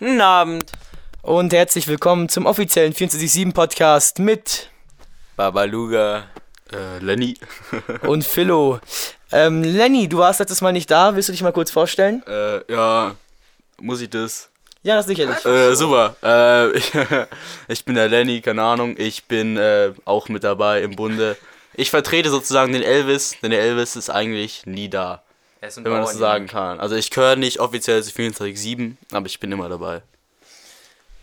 Guten Abend. Und herzlich willkommen zum offiziellen 24-7 Podcast mit Babaluga. Äh, Lenny. und Philo. Ähm, Lenny, du warst letztes Mal nicht da. Willst du dich mal kurz vorstellen? Äh, ja, muss ich das? Ja, das sicherlich. Äh, super. Äh, ich, ich bin der Lenny, keine Ahnung. Ich bin äh, auch mit dabei im Bunde. Ich vertrete sozusagen den Elvis, denn der Elvis ist eigentlich nie da, wenn man das so sagen kann. Also ich gehöre nicht offiziell zu 24-7, aber ich bin immer dabei.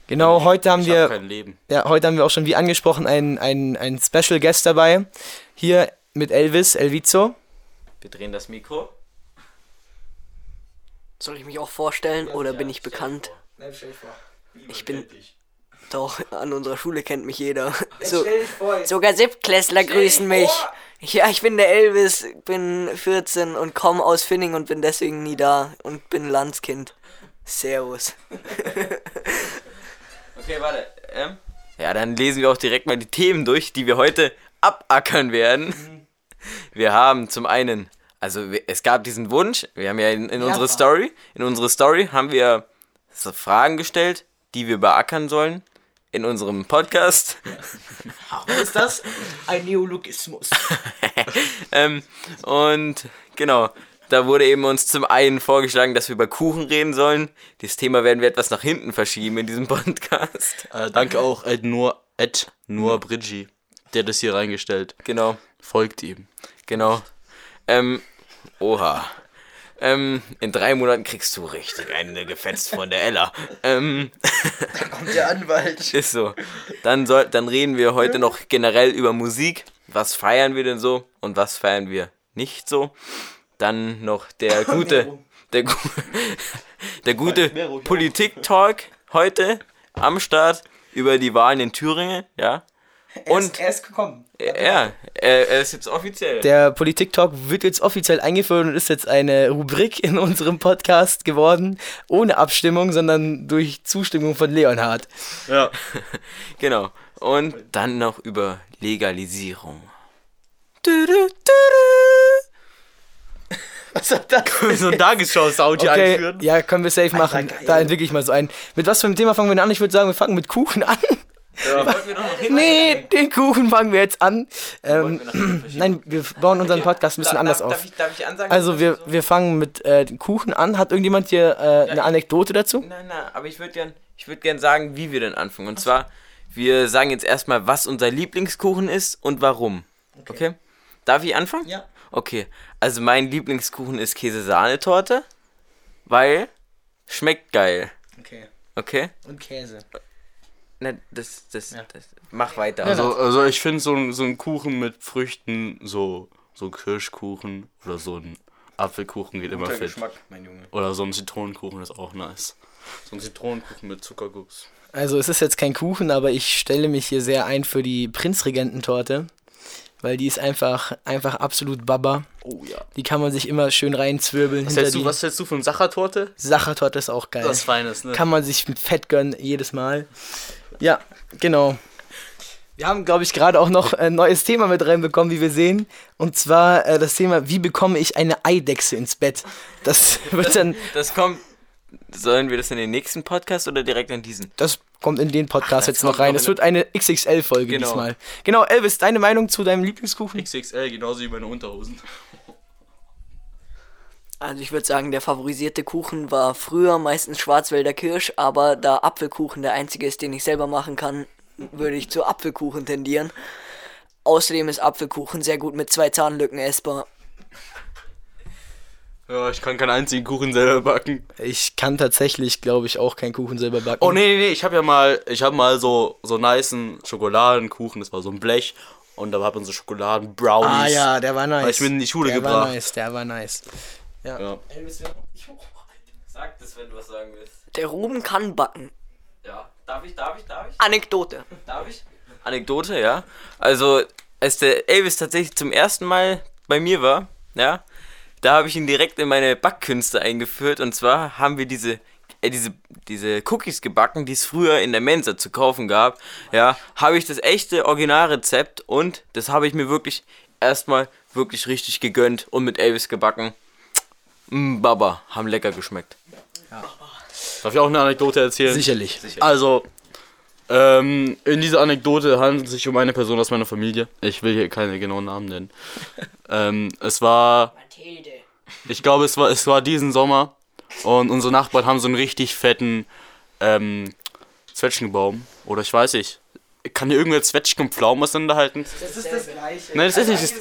Genau, heute haben Ich wir, habe kein Leben. ja, heute haben wir auch schon wie angesprochen einen, einen, einen Special Guest dabei. Hier mit Elvis, Elvizo. Wir drehen das Mikro. Soll ich mich auch vorstellen oder bin ich bekannt? Ich bin. Doch, an unserer Schule kennt mich jeder. So, sogar Siebtklässler grüßen mich. Ja, ich bin der Elvis, bin 14 und komme aus Finning und bin deswegen nie da und bin Landskind. Servus. Okay, warte. Ähm? Ja, dann lesen wir auch direkt mal die Themen durch, die wir heute abackern werden. Wir haben zum einen, also es gab diesen Wunsch, wir haben ja in, in unsere Story, in unsere Story haben wir so Fragen gestellt, die wir beackern sollen in unserem Podcast. Was ist das? Ein Neologismus. ähm, und genau, da wurde eben uns zum einen vorgeschlagen, dass wir über Kuchen reden sollen. Dieses Thema werden wir etwas nach hinten verschieben in diesem Podcast. Äh, danke auch Ed Nur, Ed Nur Bridgie, der das hier reingestellt. Genau, Folgt ihm. genau. Ähm, oha. Ähm, in drei Monaten kriegst du richtig eine gefetzt von der Ella. Ähm, Der Anwalt. ist so. Dann, soll, dann reden wir heute noch generell über Musik. Was feiern wir denn so und was feiern wir nicht so? Dann noch der gute, der, gu der gute Politik-Talk heute am Start über die Wahlen in Thüringen, ja. Und er ist gekommen. ja, er, er ist jetzt offiziell. Der Politik-Talk wird jetzt offiziell eingeführt und ist jetzt eine Rubrik in unserem Podcast geworden. Ohne Abstimmung, sondern durch Zustimmung von Leonhard. Ja. Genau. Und dann noch über Legalisierung. Was hat das? so ein Tagesschau-Sound Okay, einführen. ja, können wir safe machen. Da entwickle ich mal so ein. Mit was für einem Thema fangen wir denn an? Ich würde sagen, wir fangen mit Kuchen an. Nee, den Kuchen fangen wir jetzt an. Ähm, nein, wir bauen unseren Podcast ein bisschen anders auf. Darf ich, darf ich ansagen? Also wir, wir fangen mit äh, den Kuchen an. Hat irgendjemand hier äh, eine Anekdote dazu? Nein, nein, aber ich würde gern, ich würd gern sagen, wie wir denn anfangen. Und zwar, wir sagen jetzt erstmal, was unser Lieblingskuchen ist und warum. Okay? Darf ich anfangen? Ja. Okay, also mein Lieblingskuchen ist Käse-Sahnetorte, weil schmeckt geil. Okay. Okay? Und Käse. Na, das, das, das, mach weiter. Also, also ich finde so, ein- so ein Kuchen mit Früchten, so, so ein Kirschkuchen oder so ein Apfelkuchen geht immer fit. mein Junge. Oder so ein Zitronenkuchen ist auch nice. So ein Zitronenkuchen mit Zuckerguss. Also es ist jetzt kein Kuchen, aber ich stelle mich hier sehr ein für die Prinzregententorte. Weil die ist einfach, einfach absolut Baba. Oh ja. Die kann man sich immer schön reinzwirbeln Was hinter hältst, die. du, was hältst du von Sachertorte? Sachertorte ist auch geil. Das ist feines, ne? Kann man sich mit Fett gönnen, jedes Mal. Ja, genau. Wir haben, glaube ich, gerade auch noch ein neues Thema mit reinbekommen, wie wir sehen. Und zwar äh, das Thema, wie bekomme ich eine Eidechse ins Bett? Das wird dann, Das kommt. Sollen wir das in den nächsten Podcast oder direkt in diesen? das kommt in den Podcast das jetzt noch rein. Es wird eine XXL-Folge Genau. diesmal. Genau, Elvis, deine Meinung zu deinem Lieblingskuchen? XXL, genauso wie meine Unterhosen. Also ich würde sagen, der favorisierte Kuchen war früher meistens Schwarzwälder Kirsch, aber da Apfelkuchen der einzige ist, den ich selber machen kann, würde ich zu Apfelkuchen tendieren. Außerdem ist Apfelkuchen sehr gut mit zwei Zahnlücken essbar. Ja, ich kann keinen einzigen Kuchen selber backen. Ich kann tatsächlich, glaube ich, auch keinen Kuchen selber backen. Oh nee, nee, nee, ich habe ja mal, ich habe mal so so nicen Schokoladenkuchen, das war so ein Blech und da hat man so Schokoladen-Brownies. Ah ja, der war nice. Hab ich mit in die Schule der war gebracht. nice, der war nice. Ja. Ja. Sag das, wenn du was sagen willst. Der Ruben kann backen. Ja. Darf ich, darf ich, darf ich? Anekdote. Darf ich? Anekdote, ja. Also, als der Elvis tatsächlich zum ersten Mal bei mir war, ja, da habe ich ihn direkt in meine Backkünste eingeführt. Und zwar haben wir diese, äh, diese, diese Cookies gebacken, die es früher in der Mensa zu kaufen gab. Ja, habe ich das echte Originalrezept und das habe ich mir wirklich erstmal wirklich richtig gegönnt und mit Elvis gebacken. Mm, Baba, haben lecker geschmeckt. Darf ich auch eine Anekdote erzählen? Sicherlich. Also, ähm, in dieser Anekdote handelt es sich um eine Person aus meiner Familie. Ich will hier keine genauen Namen nennen. ähm, es war, Mathilde. ich glaube, es war, es war diesen Sommer und unsere Nachbarn haben so einen richtig fetten ähm, Zwetschgenbaum. Oder ich weiß nicht. Kann hier irgendwer Zwetschgen und Pflaumen auseinanderhalten? Das ist das Gleiche. Nein, das ist nicht das,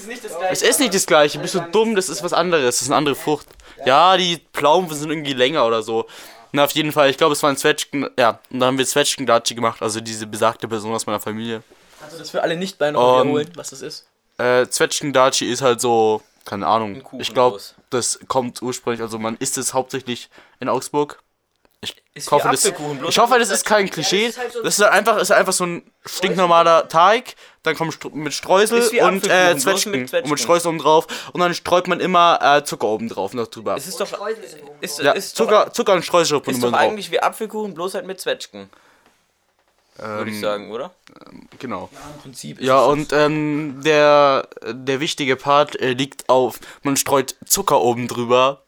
es ist nicht das gleiche. Bist du dumm? Das ist was anderes. Das ist eine andere Frucht. Ja, die Pflaumen sind irgendwie länger oder so. Na, auf jeden Fall. Ich glaube, es war ein Zwetschgen. Ja, und dann haben wir Zwetschgendatschi gemacht. Also diese besagte Person aus meiner Familie. Du das für alle nicht bei noch Ähm, wiederholen, was das ist? Äh, Zwetschgendatschi ist halt so, keine Ahnung. Ich glaube, das kommt ursprünglich, also man isst es hauptsächlich in Augsburg. Ich Ist hoffe, das, ich hoffe, das ist kein Klischee. das ist halt so- Das ist halt einfach, ist einfach so ein stinknormaler Teig. Dann kommt mit Streusel Ist und äh, Zwetschgen. mit Zwetschgen. Und mit Streusel oben drauf. Und dann streut man immer äh, Zucker oben drauf noch drüber. Es ist doch, Streusel sind oben ist, ja, ist doch, Zucker, Zucker und Streusel oben ist doch drauf. eigentlich wie Apfelkuchen, bloß halt mit Zwetschgen. Würde ich Ähm, sagen, oder? Genau. Im Prinzip. Ja, und ähm, der, der wichtige Part äh, liegt auf, man streut Zucker oben drüber.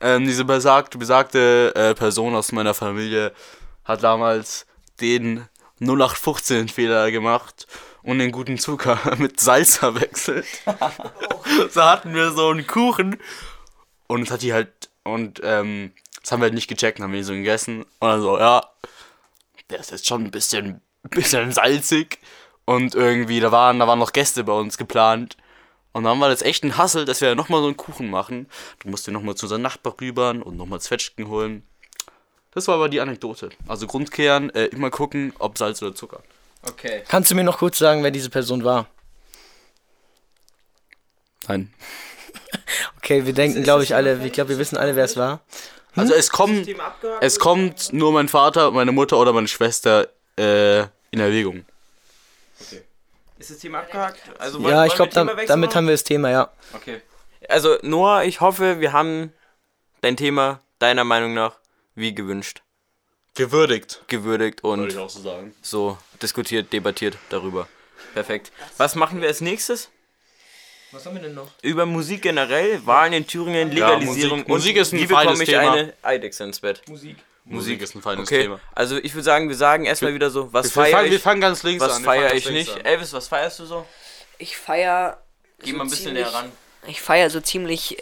Ähm, diese besagte, besagte äh, Person aus meiner Familie hat damals den 0815-Fehler gemacht und den guten Zucker mit Salz verwechselt. so hatten wir so einen Kuchen und es hat die halt, und ähm, das haben wir halt nicht gecheckt, haben wir ihn so gegessen und dann so, ja, der ist jetzt schon ein bisschen, bisschen salzig. Und irgendwie, da waren, da waren noch Gäste bei uns geplant. Und dann war das echt ein Hassel, dass wir nochmal so einen Kuchen machen. Du musst den nochmal zu unserem Nachbar rübern und nochmal Zwetschgen holen. Das war aber die Anekdote. Also Grundkehren, äh, immer gucken, ob Salz oder Zucker. Okay. Kannst du mir noch kurz sagen, wer diese Person war? Nein. Okay, wir denken, glaube ich, alle, ich glaube, wir wissen alle, wer es war. Also es kommt, es kommt nur mein Vater, meine Mutter oder meine Schwester äh, in Erwägung. Ist das Thema abgehakt? Also Ja, ich glaube, dam damit haben wir das Thema, ja. Okay. Also, Noah, ich hoffe, wir haben dein Thema deiner Meinung nach wie gewünscht Gewürdigt. gewürdigt und auch so sagen. so diskutiert, debattiert darüber. Perfekt. Was machen wir als nächstes? Was haben wir denn noch? Über Musik generell, Wahlen in Thüringen, Legalisierung Musik- Musik ist ein wie bekomme feines ich Thema. eine Eidechse ins Bett? Musik. Musik ist ein feines Okay, Thema. also ich würde sagen, wir sagen erstmal wieder so, was Wir feiere fangen, wir ich, fangen ganz links was an. wir fangen feiere ganz ich links nicht. an. Elvis, was feierst du so? Ich feier. Geh so mal ein bisschen ziemlich- näher ran. Ich feier so ziemlich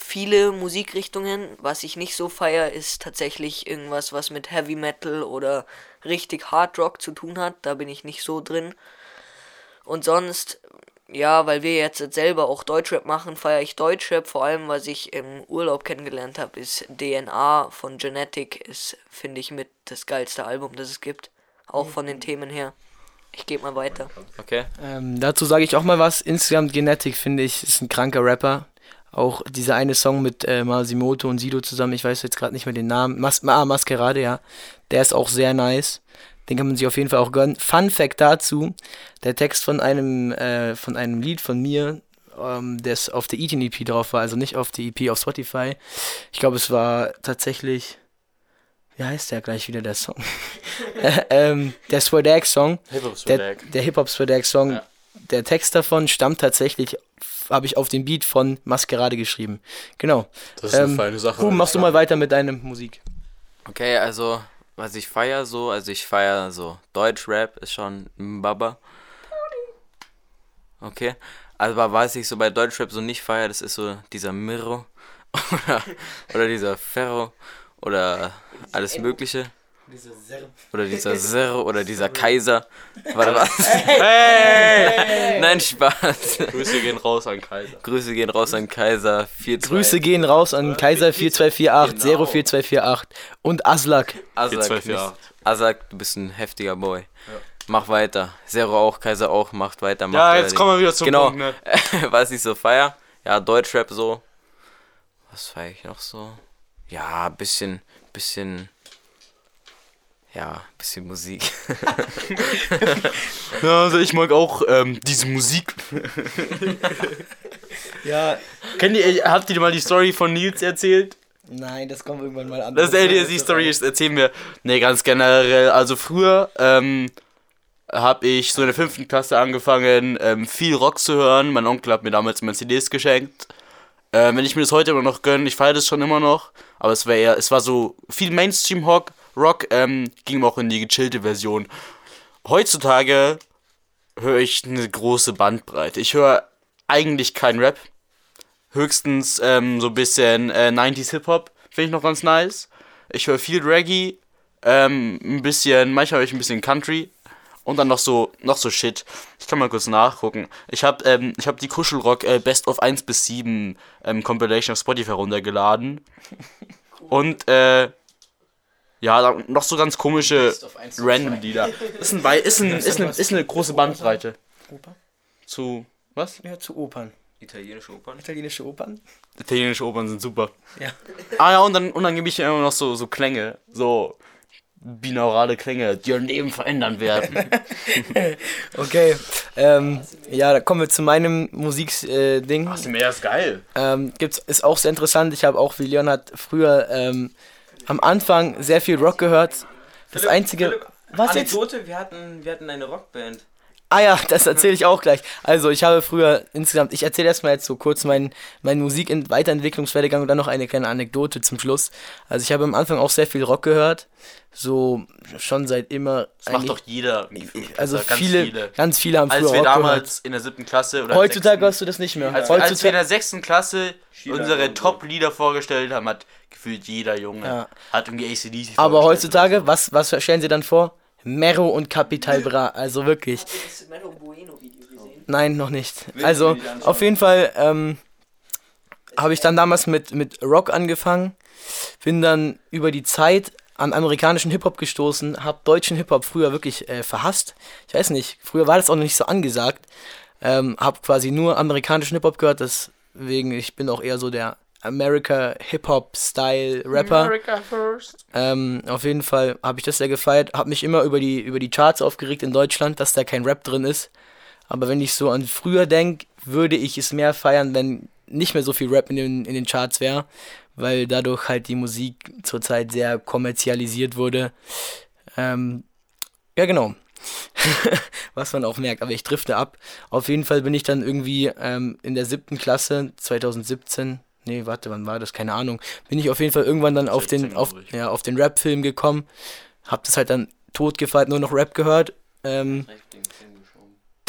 viele Musikrichtungen. Was ich nicht so feier, ist tatsächlich irgendwas, was mit Heavy Metal oder richtig Hard Rock zu tun hat. Da bin ich nicht so drin. Und sonst, ja, weil wir jetzt selber auch Deutschrap machen, feiere ich Deutschrap. Vor allem, was ich im Urlaub kennengelernt habe, ist DNA von Genetic. Ist, finde ich, mit das geilste Album, das es gibt. Auch von den Themen her. Ich gebe mal weiter. Okay. Ähm, dazu sage ich auch mal was. Insgesamt Genetic, finde ich, ist ein kranker Rapper. Auch dieser eine Song mit äh, Masimoto und Sido zusammen, ich weiß jetzt gerade nicht mehr den Namen. Mas ah, Maskerade, ja. Der ist auch sehr nice. Den kann man sich auf jeden Fall auch gönnen. Fun Fact dazu: Der Text von einem, äh, von einem Lied von mir, ähm, das auf der Eating EP drauf war, also nicht auf der EP auf Spotify. Ich glaube, es war tatsächlich. Wie heißt der gleich wieder der Song? ähm, der Swadag Song. Hip-Hop Der, Swag. der Hip-Hop Swadag Song, Ja. der Text davon stammt tatsächlich, habe ich auf den Beat von Maskerade geschrieben. Genau. Das ist eine feine Sache. Ruben, machst du mal weiter mit deiner Musik. Okay, also, was ich feier so, also ich feier so Deutschrap ist schon ein Baba. Okay. Aber was ich so bei Deutschrap so nicht feier, das ist so dieser Miro oder, oder dieser Ferro oder alles mögliche. Oder dieser Zero oder dieser Kaiser. Warte, was? Nein, Spaß. Grüße gehen raus an Kaiser. Grüße gehen raus an Kaiser 42. Grüße gehen raus an Kaiser 4248, Genau. 04248 und Aslak. Azak, 4248. Azak, du bist ein heftiger Boy. Mach weiter. Zero auch, Kaiser auch, macht weiter. Macht Ja, jetzt kommen wir wieder zum Genau. Punkt, ne? Was ich so feier. Ja, Deutschrap so. Was feier ich noch so? Ja, bisschen, bisschen. Ja, bisschen Musik. Ja, also ich mag auch ähm, diese Musik. Ja, Kennt ihr, habt ihr mal die Story von Nils erzählt? nein, das kommt irgendwann mal an. Das, äh, die, die Story ist, erzählen wir. Ne, ganz generell. Also früher ähm, habe ich so in der fünften Klasse angefangen, ähm, viel Rock zu hören. Mein Onkel hat mir damals meine CDs geschenkt. Äh, wenn ich mir das heute immer noch gönne, ich feiere das schon immer noch. Aber es war eher, es war so viel Mainstream-Rock, Rock, ähm, ging auch in die gechillte Version. Heutzutage höre ich eine große Bandbreite. Ich höre eigentlich keinen Rap. Höchstens ähm, so ein bisschen äh, 90s Hip-Hop, finde ich noch ganz nice. Ich höre viel Reggae, ähm, ein bisschen, manchmal höre ich ein bisschen Country und dann noch so, noch so Shit. Ich kann mal kurz nachgucken. Ich habe ähm, ich hab die Kuschelrock äh, Best of 1 bis 7 ähm, Compilation auf Spotify runtergeladen. Und äh, ja, dann noch so ganz komische random Lieder. Ist, ein, ist, ein, ist, eine, ist eine große Bandbreite. Oper? Zu, was? Ja, zu Opern. Italienische Opern. Italienische Opern? Italienische Opern sind super. Ja. Ah ja, und dann, und dann gebe ich immer noch so, so Klänge, so binaurale Klänge, die ihr Leben verändern werden. Okay. Ähm, ja, da kommen wir zu meinem Musikding. Äh, Ding. Das Meer ist geil. ähm, gibt's, ist auch sehr interessant. Ich habe auch wie Leonhard früher ähm, am Anfang sehr viel Rock gehört. Das einzige. Was jetzt? Anekdote, wir hatten, wir hatten eine Rockband. Ah ja, das erzähle ich auch gleich. Also ich habe früher insgesamt, ich erzähle erstmal jetzt so kurz meinen mein Musik-Weiterentwicklungswerdegang und dann noch eine kleine Anekdote zum Schluss. Also ich habe am Anfang auch sehr viel Rock gehört, so schon seit immer. Das macht doch jeder. Also ganz viele, ganz viele haben Als früher wir Rock gehört. damals in der siebten Klasse oder Heutzutage hörst du das nicht mehr. als, als wir in Heutzutage, der sechsten Klasse unsere und so. Top-Lieder vorgestellt haben, hat gefühlt jeder Junge Ja. hat irgendwie ACDC aber heutzutage, was, was stellen sie dann vor? Mero und Capital Bra, also wirklich. das Melo Bueno Video gesehen? Nein, noch nicht. Also, auf jeden Fall ähm, habe ich dann damals mit, mit Rock angefangen, bin dann über die Zeit an amerikanischen Hip-Hop gestoßen, habe deutschen Hip-Hop früher wirklich äh, verhasst. Ich weiß nicht, früher war das auch noch nicht so angesagt. Ähm, habe quasi nur amerikanischen Hip-Hop gehört, deswegen, ich bin auch eher so der America Hip-Hop-Style-Rapper. America first. Ähm, auf jeden Fall habe ich das sehr gefeiert, habe mich immer über die, über die Charts aufgeregt in Deutschland, dass da kein Rap drin ist. Aber wenn ich so an früher denke, würde ich es mehr feiern, wenn nicht mehr so viel Rap in den, in den Charts wäre, weil dadurch halt die Musik zurzeit sehr kommerzialisiert wurde. Ähm, ja, genau. Was man auch merkt, aber ich drifte ab. Auf jeden Fall bin ich dann irgendwie ähm, in der siebten Klasse 2017, nee, warte, wann war das? Keine Ahnung. Bin ich auf jeden Fall irgendwann dann auf den, 17, auf, ja, auf den Rap-Film gekommen. Hab das halt dann totgefeiert, nur noch Rap gehört. Ähm,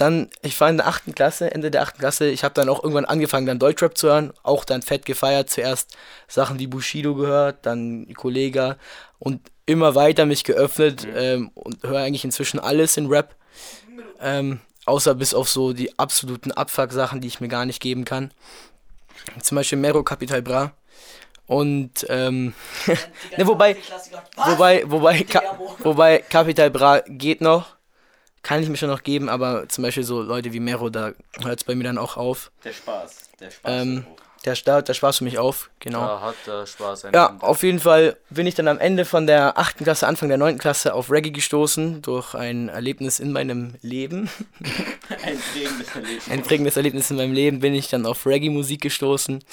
dann, ich war in der achten Klasse, Ende der achten Klasse, ich habe dann auch irgendwann angefangen, dann Deutschrap zu hören, auch dann fett gefeiert, zuerst Sachen wie Bushido gehört, dann Kollega und immer weiter mich geöffnet ähm, und höre eigentlich inzwischen alles in Rap, ähm, außer bis auf so die absoluten Abfuck-Sachen, die ich mir gar nicht geben kann. Zum Beispiel Mero Capital Bra und ähm, ne, wobei, wobei, wobei, wobei Capital Bra geht noch, kann ich mir schon noch geben, aber zum Beispiel so Leute wie Mero, da hört es bei mir dann auch auf. Der Spaß. Der Spaß. Ähm, der, da, der Spaß für mich auf, genau. Da hat der Spaß ein Ja, Ende. auf jeden Fall bin ich dann am Ende von der 8. Klasse, Anfang der 9. Klasse auf Reggae gestoßen, durch ein Erlebnis in meinem Leben. ein prägendes Erlebnis. Ein prägendes Erlebnis in meinem Leben bin ich dann auf Reggae-Musik gestoßen.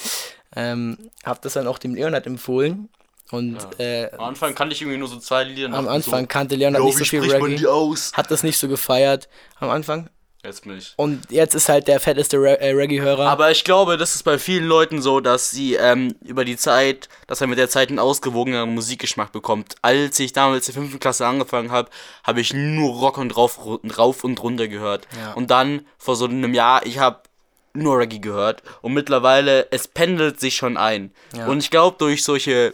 Ähm, hab das dann auch dem Leonard empfohlen. Und äh, Am Anfang kannte ich irgendwie nur so zwei Lieder. am Anfang so, kannte Leonard "Yo, nicht so viel spricht man die Reggae. aus? Hat das nicht so gefeiert am Anfang. Jetzt bin ich. Und jetzt ist halt der fetteste Re äh, Reggae-Hörer. Aber ich glaube, das ist bei vielen Leuten so, dass sie ähm, über die Zeit, dass er mit der Zeit einen ausgewogeneren Musikgeschmack bekommt. Als ich damals in der 5. Klasse angefangen habe, habe ich nur Rock und rauf, rauf und runter gehört. Ja. Und dann vor so einem Jahr, ich habe nur Reggae gehört. Und mittlerweile, es pendelt sich schon ein. Ja. Und ich glaube, durch solche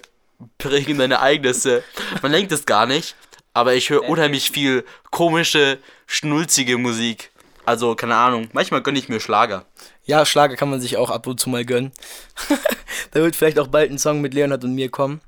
prägenden Ereignisse, man denkt es gar nicht, aber ich höre unheimlich viel komische, schnulzige Musik. Also, keine Ahnung, manchmal gönne ich mir Schlager. Ja, Schlager kann man sich auch ab und zu mal gönnen. da wird vielleicht auch bald ein Song mit Leonard und mir kommen.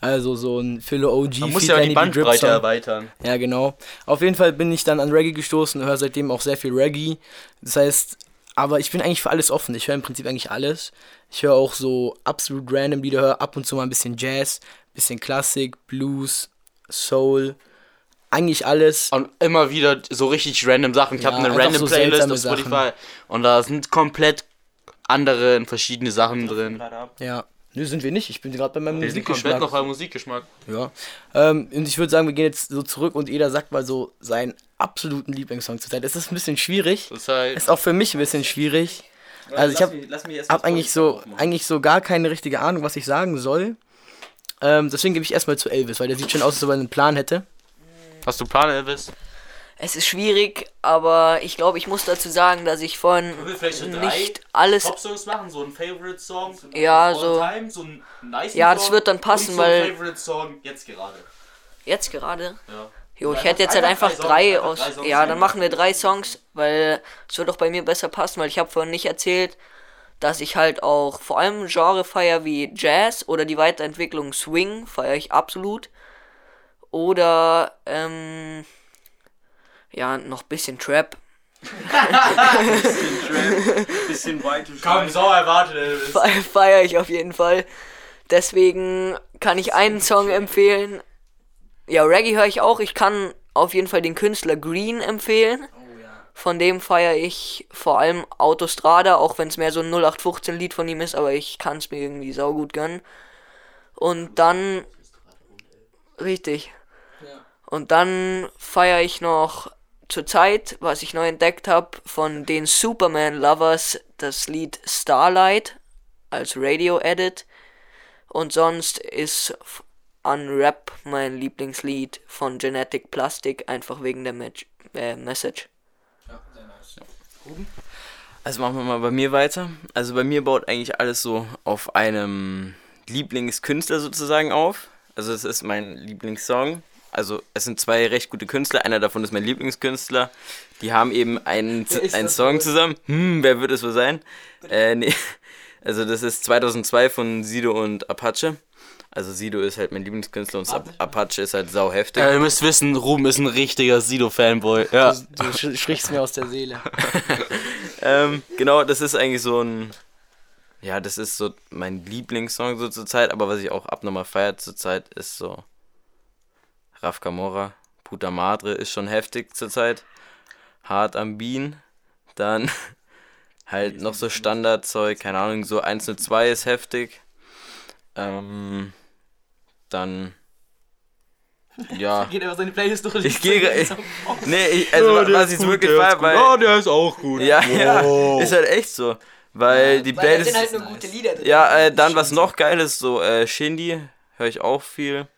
Also so ein Philo OG. Man muss ja die Bandbreite erweitern. Ja, genau. Auf jeden Fall bin ich dann an Reggae gestoßen, höre seitdem auch sehr viel Reggae. Das heißt, aber ich bin eigentlich für alles offen. Ich höre im Prinzip eigentlich alles. Ich höre auch so absolut random Lieder, höre ab und zu mal ein bisschen Jazz, bisschen Klassik, Blues, Soul. Eigentlich alles. Und immer wieder so richtig random Sachen. Ich Ja, habe eine random so Playlist auf Spotify und da sind komplett andere und verschiedene Sachen drin. Ja. Nö, sind wir nicht. Ich bin gerade bei meinem Wir sind komplett Musikgeschmack. noch beim Musikgeschmack. Ja. Ähm, und ich würde sagen, wir gehen jetzt so zurück und jeder sagt mal so seinen absoluten Lieblingssong zur Zeit. Es ist ein bisschen schwierig. Das heißt, Ist auch für mich ein bisschen schwierig. Also ich habe hab eigentlich so eigentlich so gar keine richtige Ahnung, was ich sagen soll. Ähm, deswegen gebe ich erstmal zu Elvis, weil der sieht schon aus, als ob er einen Plan hätte. Hast du einen Plan, Elvis? Es ist schwierig, aber ich glaube, ich muss dazu sagen, dass ich von nicht alles. Pop-Songs machen, so ein Favorite-Song. Ja, so. Time, so einen nice Ja, das wird dann passen, und so weil- ein Favorite-Song jetzt gerade. Jetzt gerade. Ja. Jo, ich hätte jetzt halt einfach drei drei Songs, aus. einfach drei Ja, dann machen wir drei Songs, weil es wird doch bei mir besser passen, weil ich habe vorhin nicht erzählt, dass ich halt auch vor allem Genre feier wie Jazz oder die Weiterentwicklung Swing feiere ich absolut. Oder ähm ja, noch bisschen Trap. Bisschen weite Komm, so erwartet, Elvis. Fe- feiere ich auf jeden Fall. Deswegen kann ich einen Song empfehlen. Ja, Reggae höre ich auch. Ich kann auf jeden Fall den Künstler Green empfehlen. Von dem feiere ich vor allem Autostrada, auch wenn es mehr so ein 0815-Lied von ihm ist, aber ich kann es mir irgendwie saugut gönnen. Und dann. Richtig. Und dann feiere ich noch zur Zeit, was ich neu entdeckt habe, von den Superman Lovers das Lied Starlight als Radio-Edit. Und sonst ist Unwrap mein Lieblingslied von Genetic Plastic, einfach wegen der Match, äh, Message. Also machen wir mal bei mir weiter. Also bei mir baut eigentlich alles so auf einem Lieblingskünstler sozusagen auf. Also es ist mein Lieblingssong. Also es sind zwei recht gute Künstler. Einer davon ist mein Lieblingskünstler. Die haben eben einen, einen Song zusammen. Hm, wer wird es wohl sein? Äh, nee. Also das ist 2002 von Sido und Apache. Also Sido ist halt mein Lieblingskünstler und Ap- Apache ist halt sau heftig. Ja, ihr müsst wissen, Ruben ist ein richtiger Sido-Fanboy. Ja. Du sch- sprichst mir aus der Seele. Ähm, genau, das ist eigentlich so ein. Ja, das ist so mein Lieblingssong so zur Zeit, aber was ich auch abnormal feiert zur Zeit ist so. Raf Camora, Puta Madre ist schon heftig zur Zeit. Hart am Bean. Dann halt noch so Standardzeug, keine Ahnung, so 102 ist heftig. Ähm, dann. Ja. Geht einfach seine Playlist durch. Ich gehe. Ich, nee, ich, also was ich wirklich feier, weil. Oh, der ist auch gut. Ja, ja, ist halt echt so. Weil die Weil da Playlist. sind halt nur gute Lieder drin. ja, äh, dann was noch geil ist, so äh, Shindy, höre ich auch viel.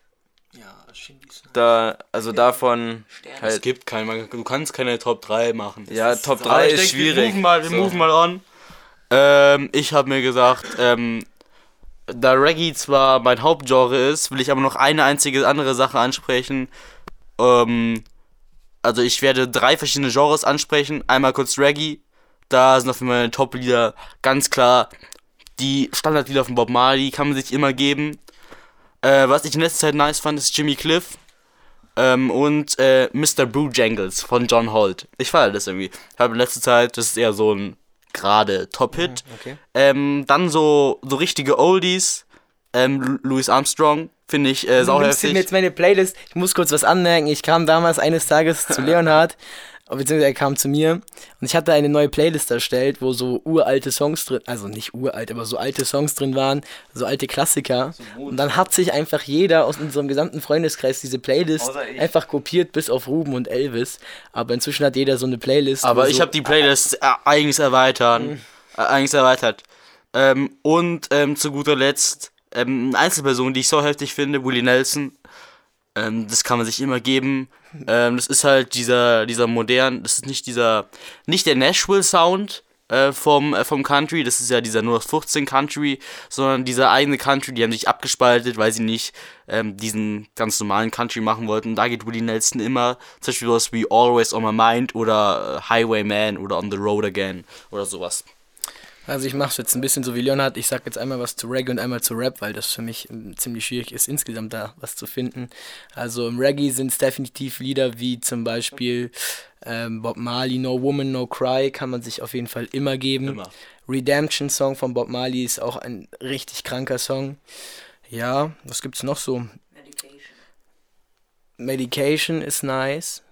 Da, also davon Es halt. gibt keinen, du kannst keine Top 3 machen. Ja, Top Aber 3 ich ist denk, schwierig. Wir moven mal, wir So. moven mal an. Ähm, ich habe mir gesagt, ähm, da Reggae zwar mein Hauptgenre ist, will ich aber noch eine einzige andere Sache ansprechen. Ähm, also ich werde drei verschiedene Genres ansprechen. Einmal kurz Reggae. Da sind auf meine Top-Lieder ganz klar die Standardlieder von Bob Marley, kann man sich immer geben. Äh, was ich in letzter Zeit nice fand, ist Jimmy Cliff. Ähm, und äh, Mr. Bojangles von John Holt. Ich feiere das irgendwie. Ich habe in letzter Zeit, das ist eher so ein gerade Top-Hit. okay. Ähm, dann so, so richtige Oldies. Ähm, Louis Armstrong, finde ich äh, Du sau nimmst mir heftig. jetzt meine Playlist. Ich muss kurz was anmerken. Ich kam damals eines Tages zu Leonhard, beziehungsweise er kam zu mir und ich hatte eine neue Playlist erstellt, wo so uralte Songs drin, also nicht uralt, aber so alte Songs drin waren, so alte Klassiker. Und dann hat sich einfach jeder aus unserem gesamten Freundeskreis diese Playlist einfach kopiert, bis auf Ruben und Elvis. Aber inzwischen hat jeder so eine Playlist. Aber ich so, habe die Playlist äh, eigens erweitern. Äh, eigens erweitert. Ähm, und ähm, zu guter Letzt ähm, eine Einzelperson, die ich so heftig finde, Willie Nelson. Ähm, das kann man sich immer geben. Ähm, das ist halt dieser, dieser modern, das ist nicht dieser, nicht der Nashville-Sound äh, vom, äh, vom Country, das ist ja dieser 0815 Country, sondern dieser eigene Country, die haben sich abgespaltet, weil sie nicht ähm, diesen ganz normalen Country machen wollten. Da geht Willie Nelson immer, zum Beispiel was wie Always on My Mind oder äh, Highwayman oder On the Road Again oder sowas. Also ich mache es jetzt ein bisschen so wie Leonhard. Ich sag jetzt einmal was zu Reggae und einmal zu Rap, weil das für mich ähm, ziemlich schwierig ist, insgesamt da was zu finden. Also im Reggae sind es definitiv Lieder wie zum Beispiel ähm, Bob Marley, No Woman, No Cry, kann man sich auf jeden Fall immer geben. Immer. Redemption Song von Bob Marley ist auch ein richtig kranker Song. Ja, was gibt's noch so? Medication ist nice.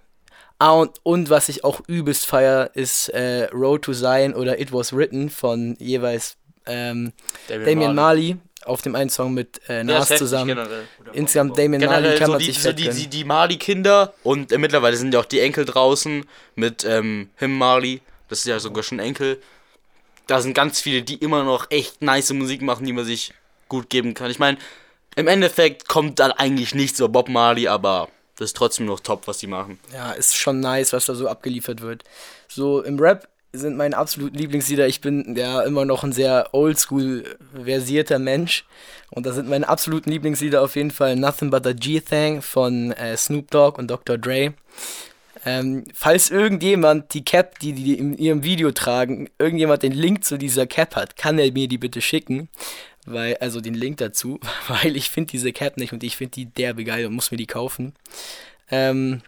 Ah, und, und was ich auch übelst feier, ist äh, Road to Zion oder It Was Written von jeweils ähm, Damian Marley auf dem einen Song mit äh, Nas zusammen. Insgesamt Damian Marley kann so man die, sich so die, die, die Marley-Kinder und äh, mittlerweile sind ja auch die Enkel draußen mit ähm, Him Marley. Das ist ja sogar schon Enkel. da sind ganz viele, die immer noch echt nice Musik machen, die man sich gut geben kann. Ich meine, im Endeffekt kommt dann eigentlich nichts über Bob Marley, aber das ist trotzdem noch top, was die machen. Ja, ist schon nice, was da so abgeliefert wird. So im Rap sind meine absoluten Lieblingslieder. Ich bin ja immer noch ein sehr oldschool versierter Mensch. Und da sind meine absoluten Lieblingslieder auf jeden Fall Nothing But a G-Thang von äh, Snoop Dogg und Dr. Dre. Ähm, falls irgendjemand die Cap, die die in ihrem Video tragen, irgendjemand den Link zu dieser Cap hat, kann er mir die bitte schicken. Weil, also den Link dazu, weil ich finde diese Cap nicht und ich finde die derbe geil und muss mir die kaufen. Ähm,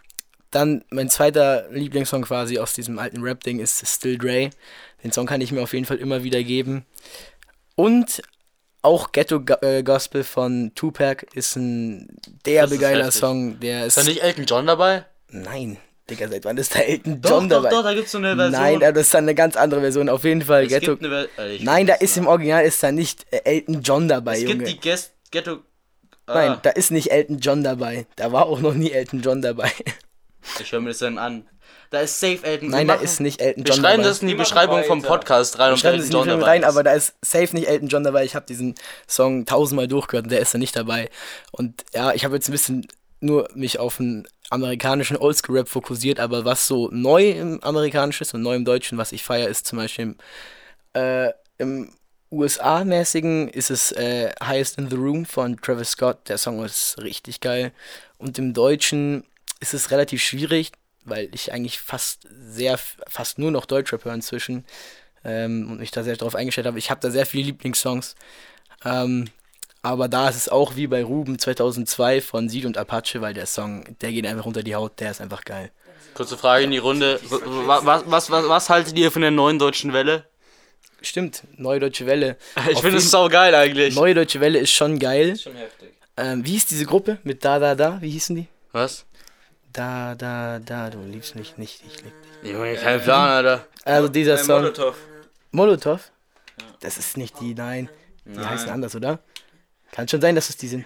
dann mein zweiter Lieblingssong quasi aus diesem alten Rap-Ding ist Still Dre. Den Song kann ich mir auf jeden Fall immer wieder geben. Und auch Ghetto äh, Gospel von Tupac ist ein derbe geiler. Song. Der Ist ist. da nicht Elton John dabei? Nein, Digga, seit wann ist da Elton John dabei? da gibt's so eine Version. Nein, das ist dann eine ganz andere Version. Auf jeden Fall es Ghetto. gibt eine Ver äh, ich Nein, da ist im Original ist da nicht äh, Elton John dabei, Es Junge. gibt die Guest Ghetto. Ah, Nein, da ist nicht Elton John dabei. Da war auch noch nie Elton John dabei. Ich höre mir das dann an. Da ist safe Elton Nein, Wir da ist nicht Elton Wir John schreiben dabei. das in die Wir Beschreibung vom. Podcast rein, ob Schreiben Elton das in John die dabei rein, ist. aber da ist safe nicht Elton John dabei. Ich habe diesen Song tausendmal durchgehört und der ist da nicht dabei. Und ja, ich habe jetzt ein bisschen nur mich auf den amerikanischen Oldschool-Rap fokussiert, aber was so neu im amerikanischen ist und neu im Deutschen, was ich feiere, ist zum Beispiel äh, im USA-mäßigen ist es äh, Highest in the Room von Travis Scott. Der Song ist richtig geil. Und im Deutschen ist es relativ schwierig, weil ich eigentlich fast sehr, fast nur noch Deutschrap höre inzwischen ähm, und mich da sehr darauf eingestellt habe. Ich habe da sehr viele Lieblingssongs. Ähm, aber da ist es auch wie bei Ruben 2002 von Sid und Apache, weil der Song, der geht einfach unter die Haut, der ist einfach geil. Kurze Frage in die Runde. Was, was, was, was, haltet ihr von der neuen deutschen Welle? Stimmt, Neue Deutsche Welle. Ich finde es sau geil eigentlich. Neue Deutsche Welle ist schon geil. Schon heftig. Ähm, wie hieß diese Gruppe mit Da Da Da? Wie hießen die? Was? Da Da Da, du liebst mich nicht, ich lieb dich. Junge, kein Plan, Alter. Also dieser Äh, Song. Molotov. Molotov? Das ist nicht die, nein. Die heißen anders, oder? Kann schon sein, dass es die sind.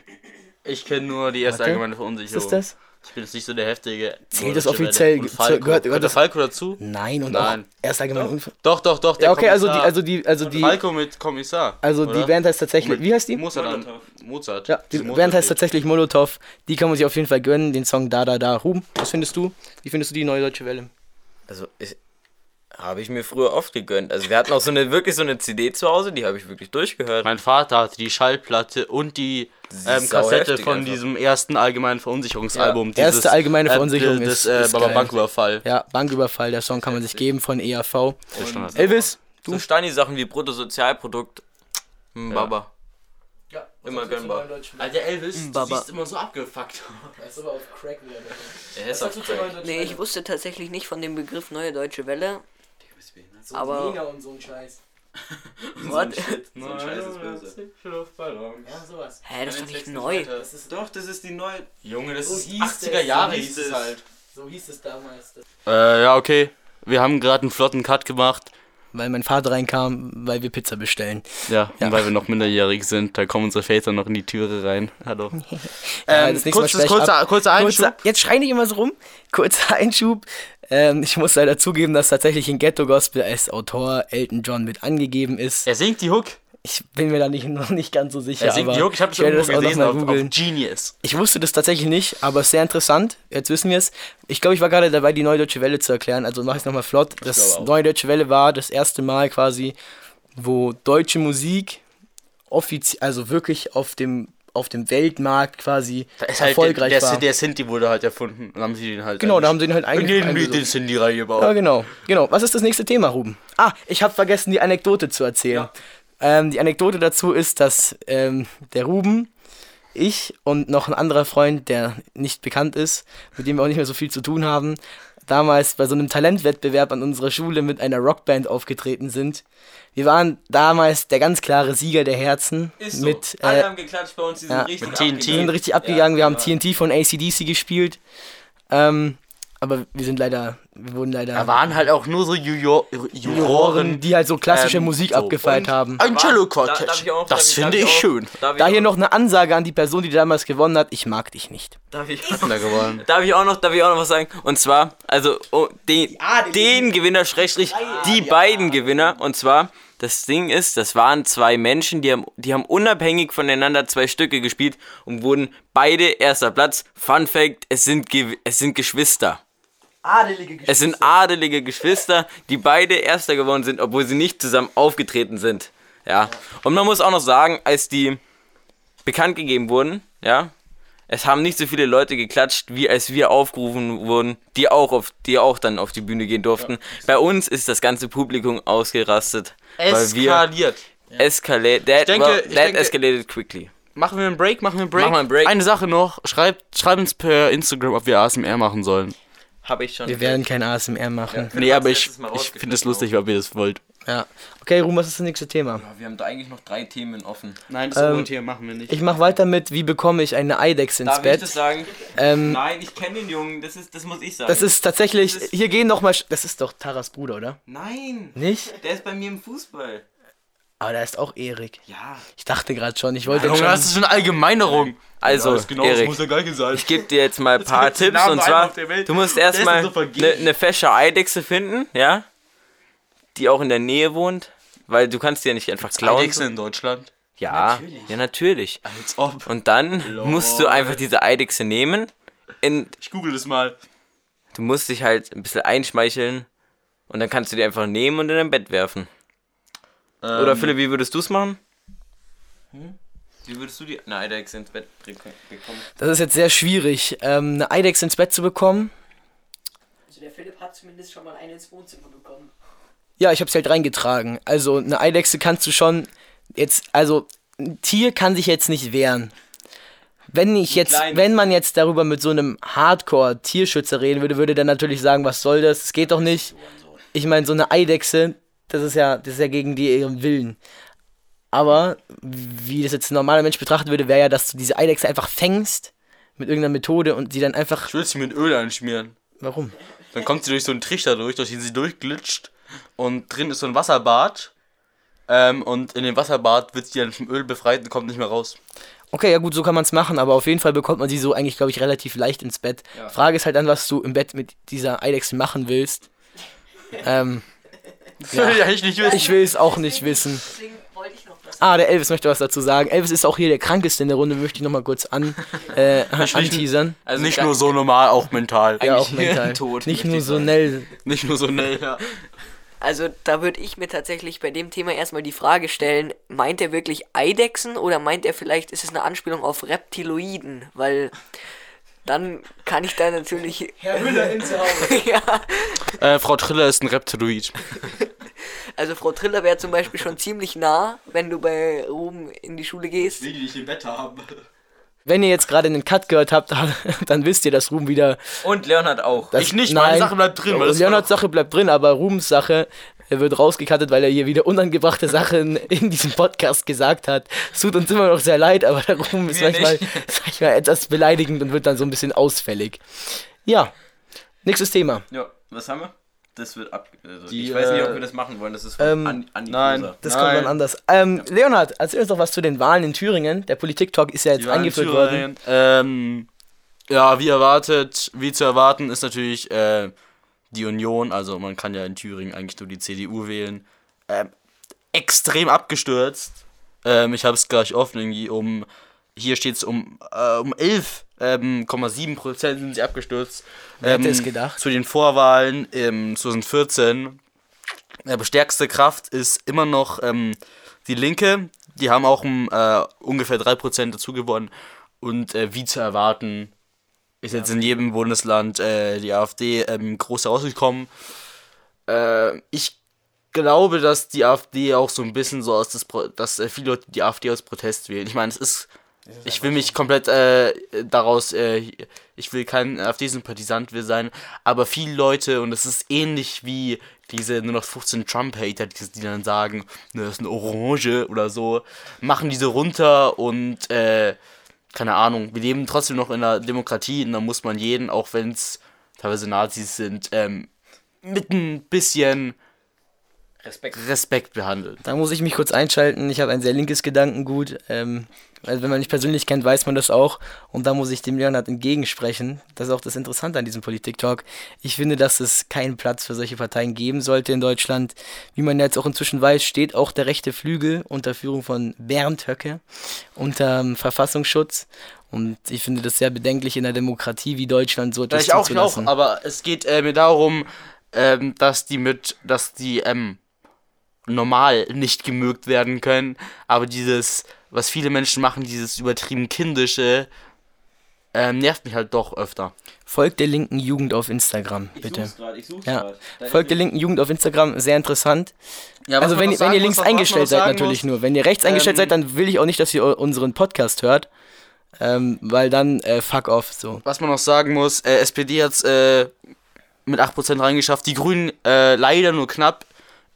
Ich kenne nur die erste Warte. allgemeine Ist Verunsicherung. es das? Ich bin jetzt nicht so der heftige. Zählt das offiziell Falco. gehört- gehört Gehört der das- Falco dazu? Nein, und Nein. auch erst allgemein Unfall. Doch, doch, doch. Der Ja, okay, also die, also die, also die, Falco mit Kommissar. also oder? die Band heißt tatsächlich, wie heißt die? Mozart. Mozart. Ja, die Diese Band heißt tatsächlich Molotov. Die kann man sich auf jeden Fall gönnen, den Song Da Da Da. Ruben, was findest du? Wie findest du die neue deutsche Welle? Also, ich, habe ich mir früher oft gegönnt. Also, wir hatten auch so eine, wirklich so eine CD zu Hause, die habe ich wirklich durchgehört. Mein Vater hatte die Schallplatte und die ist ähm, Kassette von einfach. diesem ersten allgemeinen Verunsicherungsalbum. Ja, erste allgemeine Verunsicherung das, ist- Das ist äh, Baba geil. Banküberfall. Ja, Banküberfall, der Song kann man sich geben von EAV. Standard. Elvis, So Steini-Sachen wie Bruttosozialprodukt. Hm, Baba. Ja, Immer gönnbar. Alter Elvis, du Baba. siehst immer so abgefuckt. Er ist auf Crack. Nee, ich wusste tatsächlich nicht von dem Begriff Neue Deutsche Welle. Aber- und so ein Scheiß. What? So ein Scheiß ist böse. Ja, sowas. Hä, das ist doch nicht neu. Das ist doch, das ist die neue. Junge, das So ist hieß 80er es, Jahre so hieß hieß es halt. So hieß es damals. Äh, ja, okay. Wir haben gerade einen flotten Cut gemacht. Weil mein Vater reinkam, weil wir Pizza bestellen. Ja, Ja. und weil wir noch minderjährig sind, da kommen unsere Väter noch in die Türe rein. Hallo. Ja, ähm, das nächste kurzes, kurzer, kurzer Einschub. Kurzer, jetzt schreien die immer so rum. Kurzer Einschub. Ähm, ich muss leider zugeben, dass tatsächlich in Ghetto Gospel als Autor Elton John mit angegeben ist. Er singt die Hook. Ich bin mir da nicht, noch nicht ganz so sicher. Er singt die Hook. Ich habe ich schon das noch auf, auf. Genius. Ich wusste das tatsächlich nicht, aber sehr interessant. Jetzt wissen wir es. Ich glaube, ich war gerade dabei, die Neue Deutsche Welle zu erklären. Also mache ich es nochmal flott. Das glaube auch. Neue Deutsche Welle war das erste Mal quasi, wo deutsche Musik offiziell, also wirklich auf dem, auf dem Weltmarkt quasi Da ist halt erfolgreich der, der, war. der Sinti wurde halt erfunden. Und dann haben sie den halt. Genau, da haben sie ihn halt in einge jeden eingesucht. den Sinti reingebaut. Ja, genau. Genau. Was ist das nächste Thema, Ruben? Ah, ich habe vergessen, die Anekdote zu erzählen. Ähm, die Anekdote dazu ist, dass ähm, der Ruben, ich und noch ein anderer Freund, der nicht bekannt ist, mit dem wir auch nicht mehr so viel zu tun haben, damals bei so einem Talentwettbewerb an unserer Schule mit einer Rockband aufgetreten sind. Wir waren damals der ganz klare Sieger der Herzen. Ist so. Mit, Alle äh, haben geklatscht bei uns, die ja. sind richtig TNT. wir sind abgegangen. richtig abgegangen. wir haben Ja, TNT von ACDC gespielt. Ähm, aber wir sind leider, wir wurden leider. Da waren halt auch nur so Juror Juroren, Juroren. die halt so klassische ähm, Musik so. abgefeiert Und haben. Ein cello Da- ich auch- Das finde ich auch- schön. Ich Da hier auch- noch eine Ansage an die Person, die damals gewonnen hat. Ich mag dich nicht. Darf ich, Da gewonnen. darf ich auch noch, darf ich auch noch was sagen? Und zwar, also oh, den, den Gewinner, Schrägstrich, die beiden Gewinner. Und zwar, das Ding ist, das waren zwei Menschen, die haben, die haben unabhängig voneinander zwei Stücke gespielt und wurden beide erster Platz. Fun Fact, es sind, Ge es sind Geschwister. Adelige Es sind adelige Geschwister, die beide Erster geworden sind, obwohl sie nicht zusammen aufgetreten sind. Ja. Und man muss auch noch sagen, als die bekannt gegeben wurden, ja, es haben nicht so viele Leute geklatscht, wie als wir aufgerufen wurden, die auch auf, die auch dann auf die Bühne gehen durften. Bei uns ist das ganze Publikum ausgerastet, Eskaliert. escalate, that, denke- well, that denke- escalated quickly. Machen wir einen Break, machen wir einen Break. Machen wir einen Break. Eine Sache noch, schreibt, schreibt uns per Instagram, ob wir ASMR machen sollen. Habe ich schon. Wir werden kein ASMR machen. Nee, aber ich, ich finde es lustig, ob ihr das wollt. Ja. Okay, Ruhm, was ist das nächste Thema? Wir haben da eigentlich noch drei Themen offen. Nein, Ähm, hier machen wir nicht. Ich mach weiter mit, wie bekomme ich eine Eidechse ins Darf ich das Bett? sagen? Ähm, Nein, ich kenne den Jungen, das, ist, das muss ich sagen. das ist tatsächlich, Das ist- hier gehen noch mal, das ist doch Taras Bruder, oder? Nein, Nicht? der ist bei mir im Fußball. Aber da ist auch Erik. Ja. Ich dachte gerade schon, ich wollte Junge, schon, das ist eine Allgemeinerung. Also, Ja, ist genau, das Erik, muss der gleiche sein. ich gebe dir jetzt mal ein paar Tipps und zwar, einmal auf der Welt. du musst erstmal so eine ne fesche Eidechse finden, ja, die auch in der Nähe wohnt, weil du kannst die ja nicht einfach klauen. Eidechse in Deutschland. Ja, ja natürlich. Als ob. Und dann musst du einfach diese Eidechse nehmen, in, Ich google das mal. du musst dich halt ein bisschen einschmeicheln und dann kannst du die einfach nehmen und in dein Bett werfen. Ähm, Oder Philipp, wie würdest du es machen? Wie würdest du die eine Eidechse ins Bett bekommen? das ist jetzt sehr schwierig, ähm, eine Eidechse ins Bett zu bekommen. Also der Philipp hat zumindest schon mal einen ins Wohnzimmer bekommen. Ja, ich habe sie halt reingetragen. Also eine Eidechse kannst du schon jetzt, also ein Tier kann sich jetzt nicht wehren. Wenn ich jetzt, wenn man jetzt darüber mit so einem Hardcore-Tierschützer reden würde, würde der natürlich sagen, was soll das? Es geht doch nicht. Ich meine, so eine Eidechse, das ist ja, das ist ja gegen die ihren Willen. Aber wie das jetzt ein normaler Mensch betrachten würde, wäre ja, dass du diese Eidechse einfach fängst mit irgendeiner Methode und sie dann einfach. Ich würde sie mit Öl einschmieren. Warum? Dann kommt sie durch so einen Trichter durch, durch den sie durchglitscht. Und drin ist so ein Wasserbad. Ähm, und in dem Wasserbad wird sie dann vom Öl befreit und kommt nicht mehr raus. Okay, ja gut, so kann man es machen, aber auf jeden Fall bekommt man sie so eigentlich, glaube ich, relativ leicht ins Bett. Frage ist halt dann, was du im Bett mit dieser Eidechse machen willst. ähm, Das will ich eigentlich nicht wissen. ich will es auch nicht wissen. Deswegen wollte ich noch was. Ah, der Elvis möchte was dazu sagen. Elvis ist auch hier der krankeste in der Runde, möchte ich nochmal kurz an, äh, anteasern. Also nicht nur so normal, auch mental. Ja, auch eigentlich mental. tot, nicht nur so schnell. Nicht nur so schnell, ja. Also da würde ich mir tatsächlich bei dem Thema erstmal die Frage stellen, meint er wirklich Eidechsen oder meint er vielleicht, ist es eine Anspielung auf Reptiloiden? Weil dann kann ich da natürlich... Herr Müller ins Haus. ja, Äh, Frau Triller ist ein Reptiloid. also Frau Triller wäre zum Beispiel schon ziemlich nah, wenn du bei Ruben in die Schule gehst. die nicht im Bett haben. Wenn ihr jetzt gerade einen Cut gehört habt, dann wisst ihr, dass Ruhm wieder. Und Leonhard auch. Das, Ich nicht, meine Sache bleibt drin, weil das Leonards Sache bleibt drin, aber Ruhms Sache er wird rausgekattet, weil er hier wieder unangebrachte Sachen in diesem Podcast gesagt hat. Es tut uns immer noch sehr leid, aber der Ruhm ist manchmal, manchmal etwas beleidigend und wird dann so ein bisschen ausfällig. Ja, nächstes Thema. Ja, was haben wir? Das wird ab. Also Die, ich weiß nicht, ob äh, wir das machen wollen. Das ist von ähm, An Andi nein. Koser. Das Nein. kommt dann anders. Ähm, Leonhard, erzähl uns doch was zu den Wahlen in Thüringen. Der Politik-Talk ist ja jetzt eingeführt worden. Ähm, ja, wie erwartet, wie zu erwarten, ist natürlich äh, die Union, also man kann ja in Thüringen eigentlich nur die CDU wählen, ähm, extrem abgestürzt. Ähm, ich habe es gleich offen, irgendwie um, hier steht es um, äh, um 11,7 Prozent sind sie abgestürzt. Wer hätte Ähm, es gedacht? Zu den Vorwahlen im 2014. Aber stärkste Kraft ist immer noch ähm, die Linke. Die haben auch um, äh, ungefähr 3% dazu gewonnen. Und äh, wie zu erwarten, ist jetzt in jedem Bundesland äh, die AfD ähm, groß herausgekommen. Äh, ich glaube, dass die AfD auch so ein bisschen so aus das, Pro dass äh, viele Leute die AfD aus Protest wählen. Ich meine, es ist, ich will mich komplett äh, daraus, äh, ich will kein AfD-Sympathisant sein, aber viele Leute, und es ist ähnlich wie diese nur noch 15 Trump-Hater, die, die dann sagen, ne, das ist eine Orange oder so, machen diese runter und, äh, keine Ahnung, wir leben trotzdem noch in einer Demokratie und da muss man jeden, auch wenn es teilweise Nazis sind, ähm, mit ein bisschen Respekt. Respekt behandelt. Da muss ich mich kurz einschalten. Ich habe ein sehr linkes Gedankengut. Ähm, also wenn man mich persönlich kennt, weiß man das auch. Und da muss ich dem Leonhard entgegensprechen. Das ist auch das Interessante an diesem Politik-Talk. Ich finde, dass es keinen Platz für solche Parteien geben sollte in Deutschland. Wie man jetzt auch inzwischen weiß, steht auch der rechte Flügel unter Führung von Bernd Höcke unter ähm, Verfassungsschutz. Und ich finde das sehr bedenklich in einer Demokratie wie Deutschland so etwas ich auch, ich auch, zuzulassen. aber es geht äh, mir darum, ähm, dass die mit, dass die ähm, normal nicht gemögt werden können, aber dieses, was viele Menschen machen, dieses übertrieben kindische, ähm, nervt mich halt doch öfter. Folgt der linken Jugend auf Instagram, bitte. such's grad, ich such's Ja, folgt der linken Jugend auf Instagram, sehr interessant. Ja, also wenn, wenn ihr links eingestellt seid natürlich nur. Wenn ihr rechts eingestellt Ähm, seid, dann will ich auch nicht, dass ihr unseren Podcast hört. Ähm, weil dann äh, fuck off so. Was man noch sagen muss, äh, SPD hat äh, mit 8% reingeschafft, die Grünen äh, leider nur knapp.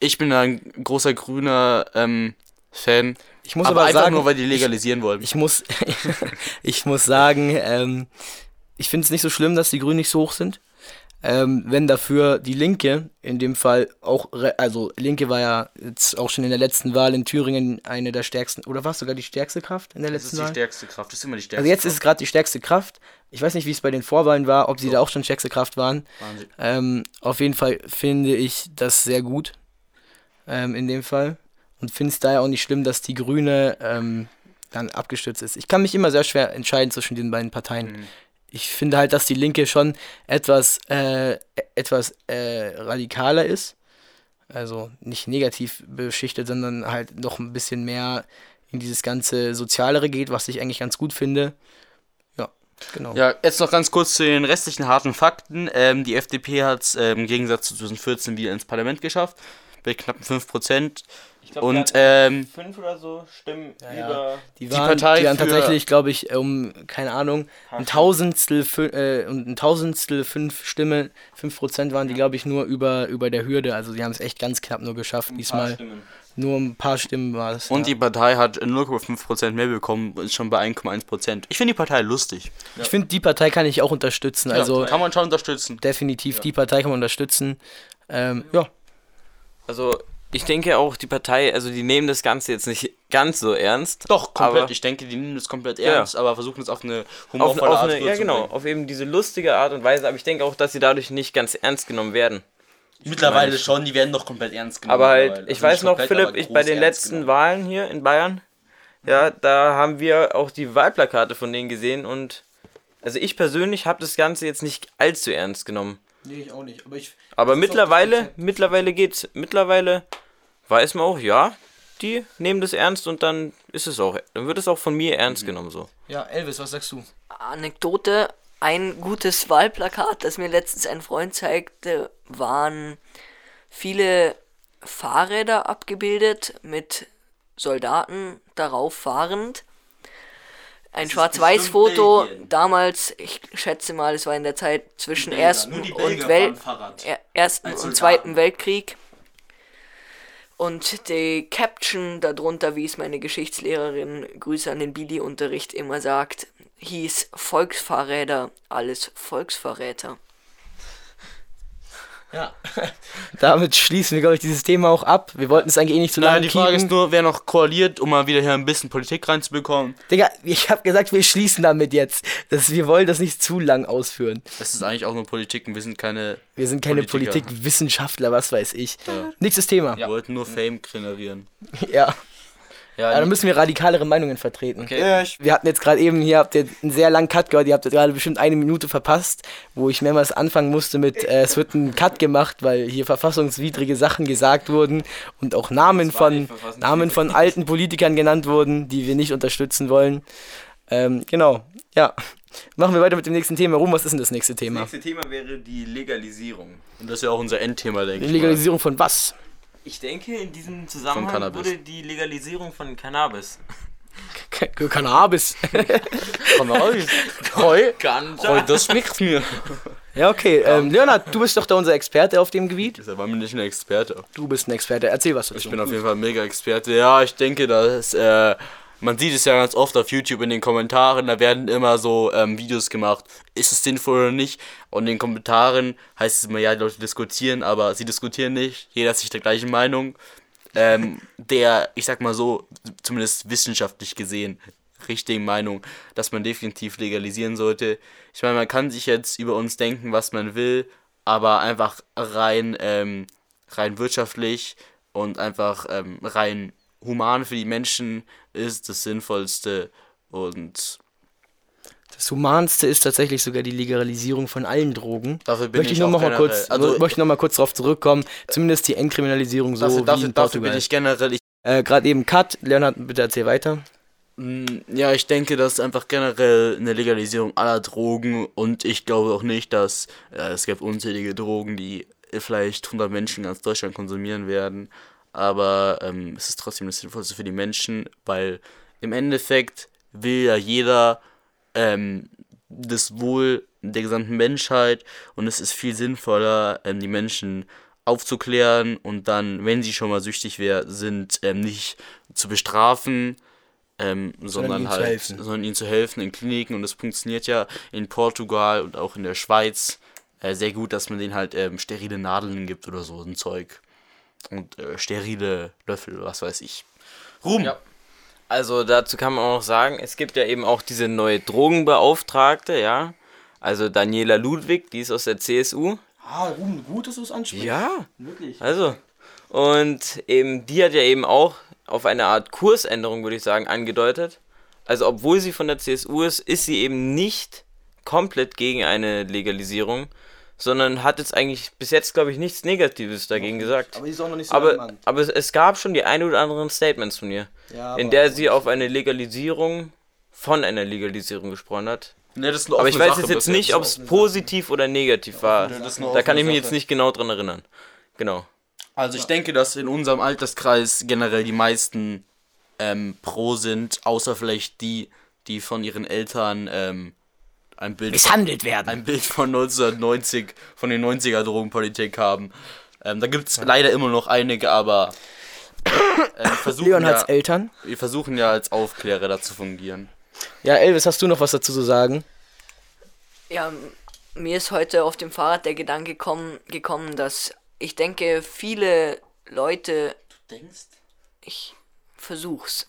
Ich bin ein großer grüner ähm, Fan. Ich muss aber, aber, einfach sagen, nur, weil die legalisieren wollen. ich muss, ich muss sagen, ähm, ich finde es nicht so schlimm, dass die Grünen nicht so hoch sind. Ähm, wenn dafür die Linke, in dem Fall auch, also Linke war ja jetzt auch schon in der letzten Wahl in Thüringen eine der stärksten, oder war es sogar die stärkste Kraft in der das ist letzten die Wahl? stärkste Kraft. Das ist immer die stärkste Also jetzt ist es Kraft. gerade die stärkste Kraft. Ich weiß nicht, wie es bei den Vorwahlen war, ob sie da auch schon stärkste Kraft waren. Wahnsinn. Ähm, auf jeden Fall finde ich das sehr gut. Ähm, in dem Fall. Und finde es daher auch nicht schlimm, dass die Grüne ähm, dann abgestürzt ist. Ich kann mich immer sehr schwer entscheiden zwischen den beiden Parteien. Mhm. Ich finde halt, dass die Linke schon etwas, äh, etwas äh, radikaler ist. Also nicht negativ beschichtet, sondern halt noch ein bisschen mehr in dieses ganze Sozialere geht, was ich eigentlich ganz gut finde. Ja, genau. Ja, jetzt noch ganz kurz zu den restlichen harten Fakten. Ähm, die FDP hat es ähm, im Gegensatz zu 2014 wieder ins Parlament geschafft. Bei knappen 5%. Ich glaub, Und ähm, fünf oder so Stimmen ja. über. Die waren, Partei die waren tatsächlich, glaube ich, um, keine Ahnung, ein Tausendstel, äh, und ein Tausendstel fünf Stimmen, fünf Prozent waren die, glaube ich, nur über, über der Hürde. Also die haben es echt ganz knapp nur geschafft diesmal. Stimmen. Nur ein paar Stimmen war es. und ja. die Partei hat 0,5% mehr bekommen und ist schon bei 1,1%. Ich finde die Partei lustig. Ich finde, die Partei kann ich auch unterstützen. Also kann man schon unterstützen. definitiv, die Partei kann man unterstützen. Ähm, ja, Also, ich denke auch, die Partei, also die nehmen das Ganze jetzt nicht ganz so ernst. Doch, komplett. Aber ich denke, die nehmen das komplett Ja. ernst, aber versuchen es auf eine auf, humorvolle auf Art eine, ja genau, rüberzubringen. auf eben diese lustige Art und Weise, aber ich denke auch, dass sie dadurch nicht ganz ernst genommen werden. Mittlerweile schon, die werden doch komplett ernst genommen. Aber halt, mittlerweile. ich Also weiß noch, Philipp, ich bei den letzten genommen. Wahlen hier in Bayern, ja, da haben wir auch die Wahlplakate von denen gesehen und also ich persönlich habe das Ganze jetzt nicht allzu ernst genommen. Nee, ich auch nicht. Aber ich, Aber mittlerweile, mittlerweile geht's, mittlerweile weiß man auch, ja, die nehmen das ernst und dann ist es auch, dann wird es auch von mir ernst genommen so. ja, Elvis, was sagst du? Anekdote, ein gutes Wahlplakat, das mir letztens ein Freund zeigte, waren viele Fahrräder abgebildet mit Soldaten darauf fahrend. Ein Schwarz-Weiß-Foto, damals, ich schätze mal, es war in der Zeit zwischen Belgier, Ersten und. Er- Ersten und. Zweiten Weltkrieg. Und die Caption darunter, wie es meine Geschichtslehrerin, Grüße an den Billy-Unterricht, immer sagt, hieß Volksfahrräder, alles Volksverräter. Ja. Damit schließen wir, glaube ich, dieses Thema auch ab. Wir wollten es eigentlich eh nicht zu lange Nein, die Frage keepen. ist nur, wer noch koaliert, um mal wieder hier ein bisschen Politik reinzubekommen. Digga, ich habe gesagt, wir schließen damit jetzt. Das, wir wollen das nicht zu lang ausführen. Das ist eigentlich auch nur Politik und wir sind keine. Wir sind keine Politiker. Politikwissenschaftler, was weiß ich. Nächstes Thema. Wir wollten nur Fame generieren. Ja. Ja, Aber da müssen wir radikalere Meinungen vertreten. Okay. Wir hatten jetzt gerade eben hier, habt ihr einen sehr langen Cut gehört, ihr habt gerade bestimmt eine Minute verpasst, wo ich mehrmals anfangen musste mit, äh, es wird ein Cut gemacht, weil hier verfassungswidrige Sachen gesagt wurden und auch Namen Das von. Namen von alten Politikern genannt wurden, die wir nicht unterstützen wollen. Ähm, genau, ja. Machen wir weiter mit dem nächsten Thema. Rum, was ist denn das nächste Das Thema? nächste Thema wäre die Legalisierung. und das ist ja auch unser Endthema, denke Die ich. Legalisierung von was? Ich denke, in diesem Zusammenhang Cannabis. wurde die Legalisierung von Cannabis. K Cannabis. mal. Heu. Heu, das schmeckt mir. ja, okay. Ähm, Leonard, du bist doch da unser Experte auf dem Gebiet. Ist aber nicht ein Experte. Du bist ein Experte. Erzähl was dazu. Ich bin auf jeden Fall ein mega Experte. Ja, ich denke, dass äh, man sieht es ja ganz oft auf YouTube in den Kommentaren, da werden immer so ähm, Videos gemacht, ist es sinnvoll oder nicht? Und in den Kommentaren heißt es immer, ja, die Leute diskutieren, aber sie diskutieren nicht, jeder ist sich der gleichen Meinung. Ähm, der, ich sag mal so, zumindest wissenschaftlich gesehen, richtigen Meinung, dass man definitiv legalisieren sollte. Ich meine, man kann sich jetzt über uns denken, was man will, aber einfach rein, ähm, rein wirtschaftlich und einfach ähm, rein human für die Menschen ist das Sinnvollste und Das Humanste ist tatsächlich sogar die Legalisierung von allen Drogen. Dafür bin möchte ich ich noch mal kurz, also- möchte noch mal kurz darauf zurückkommen. Zumindest die Entkriminalisierung so dafür, wie dafür, in dafür Portugal. bin ich generell, ich, äh, Gerade eben Cut. Leonhard, bitte erzähl weiter. Mm, ja, ich denke, dass einfach generell eine Legalisierung aller Drogen und ich glaube auch nicht, dass äh, es gibt unzählige Drogen, die vielleicht 100 Menschen in ganz Deutschland konsumieren werden, aber ähm, es ist trotzdem das Sinnvollste für die Menschen, weil im Endeffekt will ja jeder ähm, das Wohl der gesamten Menschheit und es ist viel sinnvoller, ähm, die Menschen aufzuklären und dann, wenn sie schon mal süchtig wär, sind, ähm, nicht zu bestrafen, ähm, sondern, ihnen zu halt, helfen. sondern ihnen zu helfen in Kliniken und das funktioniert ja in Portugal und auch in der Schweiz äh, sehr gut, dass man denen halt ähm, sterile Nadeln gibt oder so, ein Zeug und äh, sterile Löffel, was weiß ich. Ruhm! Ja. Also dazu kann man auch noch sagen, es gibt ja eben auch diese neue Drogenbeauftragte, ja. Also Daniela Ludwig, die ist aus der CSU. Ah, Ruben, gut, dass du es ansprichst. Ja, Wirklich. also. Und eben, die hat ja eben auch auf eine Art Kursänderung, würde ich sagen, angedeutet. Also, obwohl sie von der CSU ist, ist sie eben nicht komplett gegen eine Legalisierung, sondern hat jetzt eigentlich bis jetzt, glaube ich, nichts Negatives dagegen gesagt. Aber die ist auch noch nicht so Aber, aber es, gab schon die ein oder anderen Statements von ihr, Ja, in der sie auf eine Legalisierung, von einer Legalisierung gesprochen hat. Ne, das ist eine Aber ich weiß Sache jetzt nicht, ob es positiv oder negativ war. ist eine Da kann ich mich Sache. jetzt nicht genau dran erinnern. Genau. Also ich denke, dass in unserem Alterskreis generell die meisten ähm, pro sind, außer vielleicht die, die von ihren Eltern ähm, ein Bild Misshandelt werden. ein Bild von 1990, von den 90er Drogenpolitik haben. Ähm, da gibt es leider immer noch einige, aber äh, wir, versuchen Leonhards ja, Eltern. wir versuchen ja als Aufklärer da zu fungieren. Ja, Elvis, hast du noch was dazu zu sagen? Ja, mir ist heute auf dem Fahrrad der Gedanke gekommen, gekommen, dass ich denke, viele Leute, Du denkst? ich versuch's.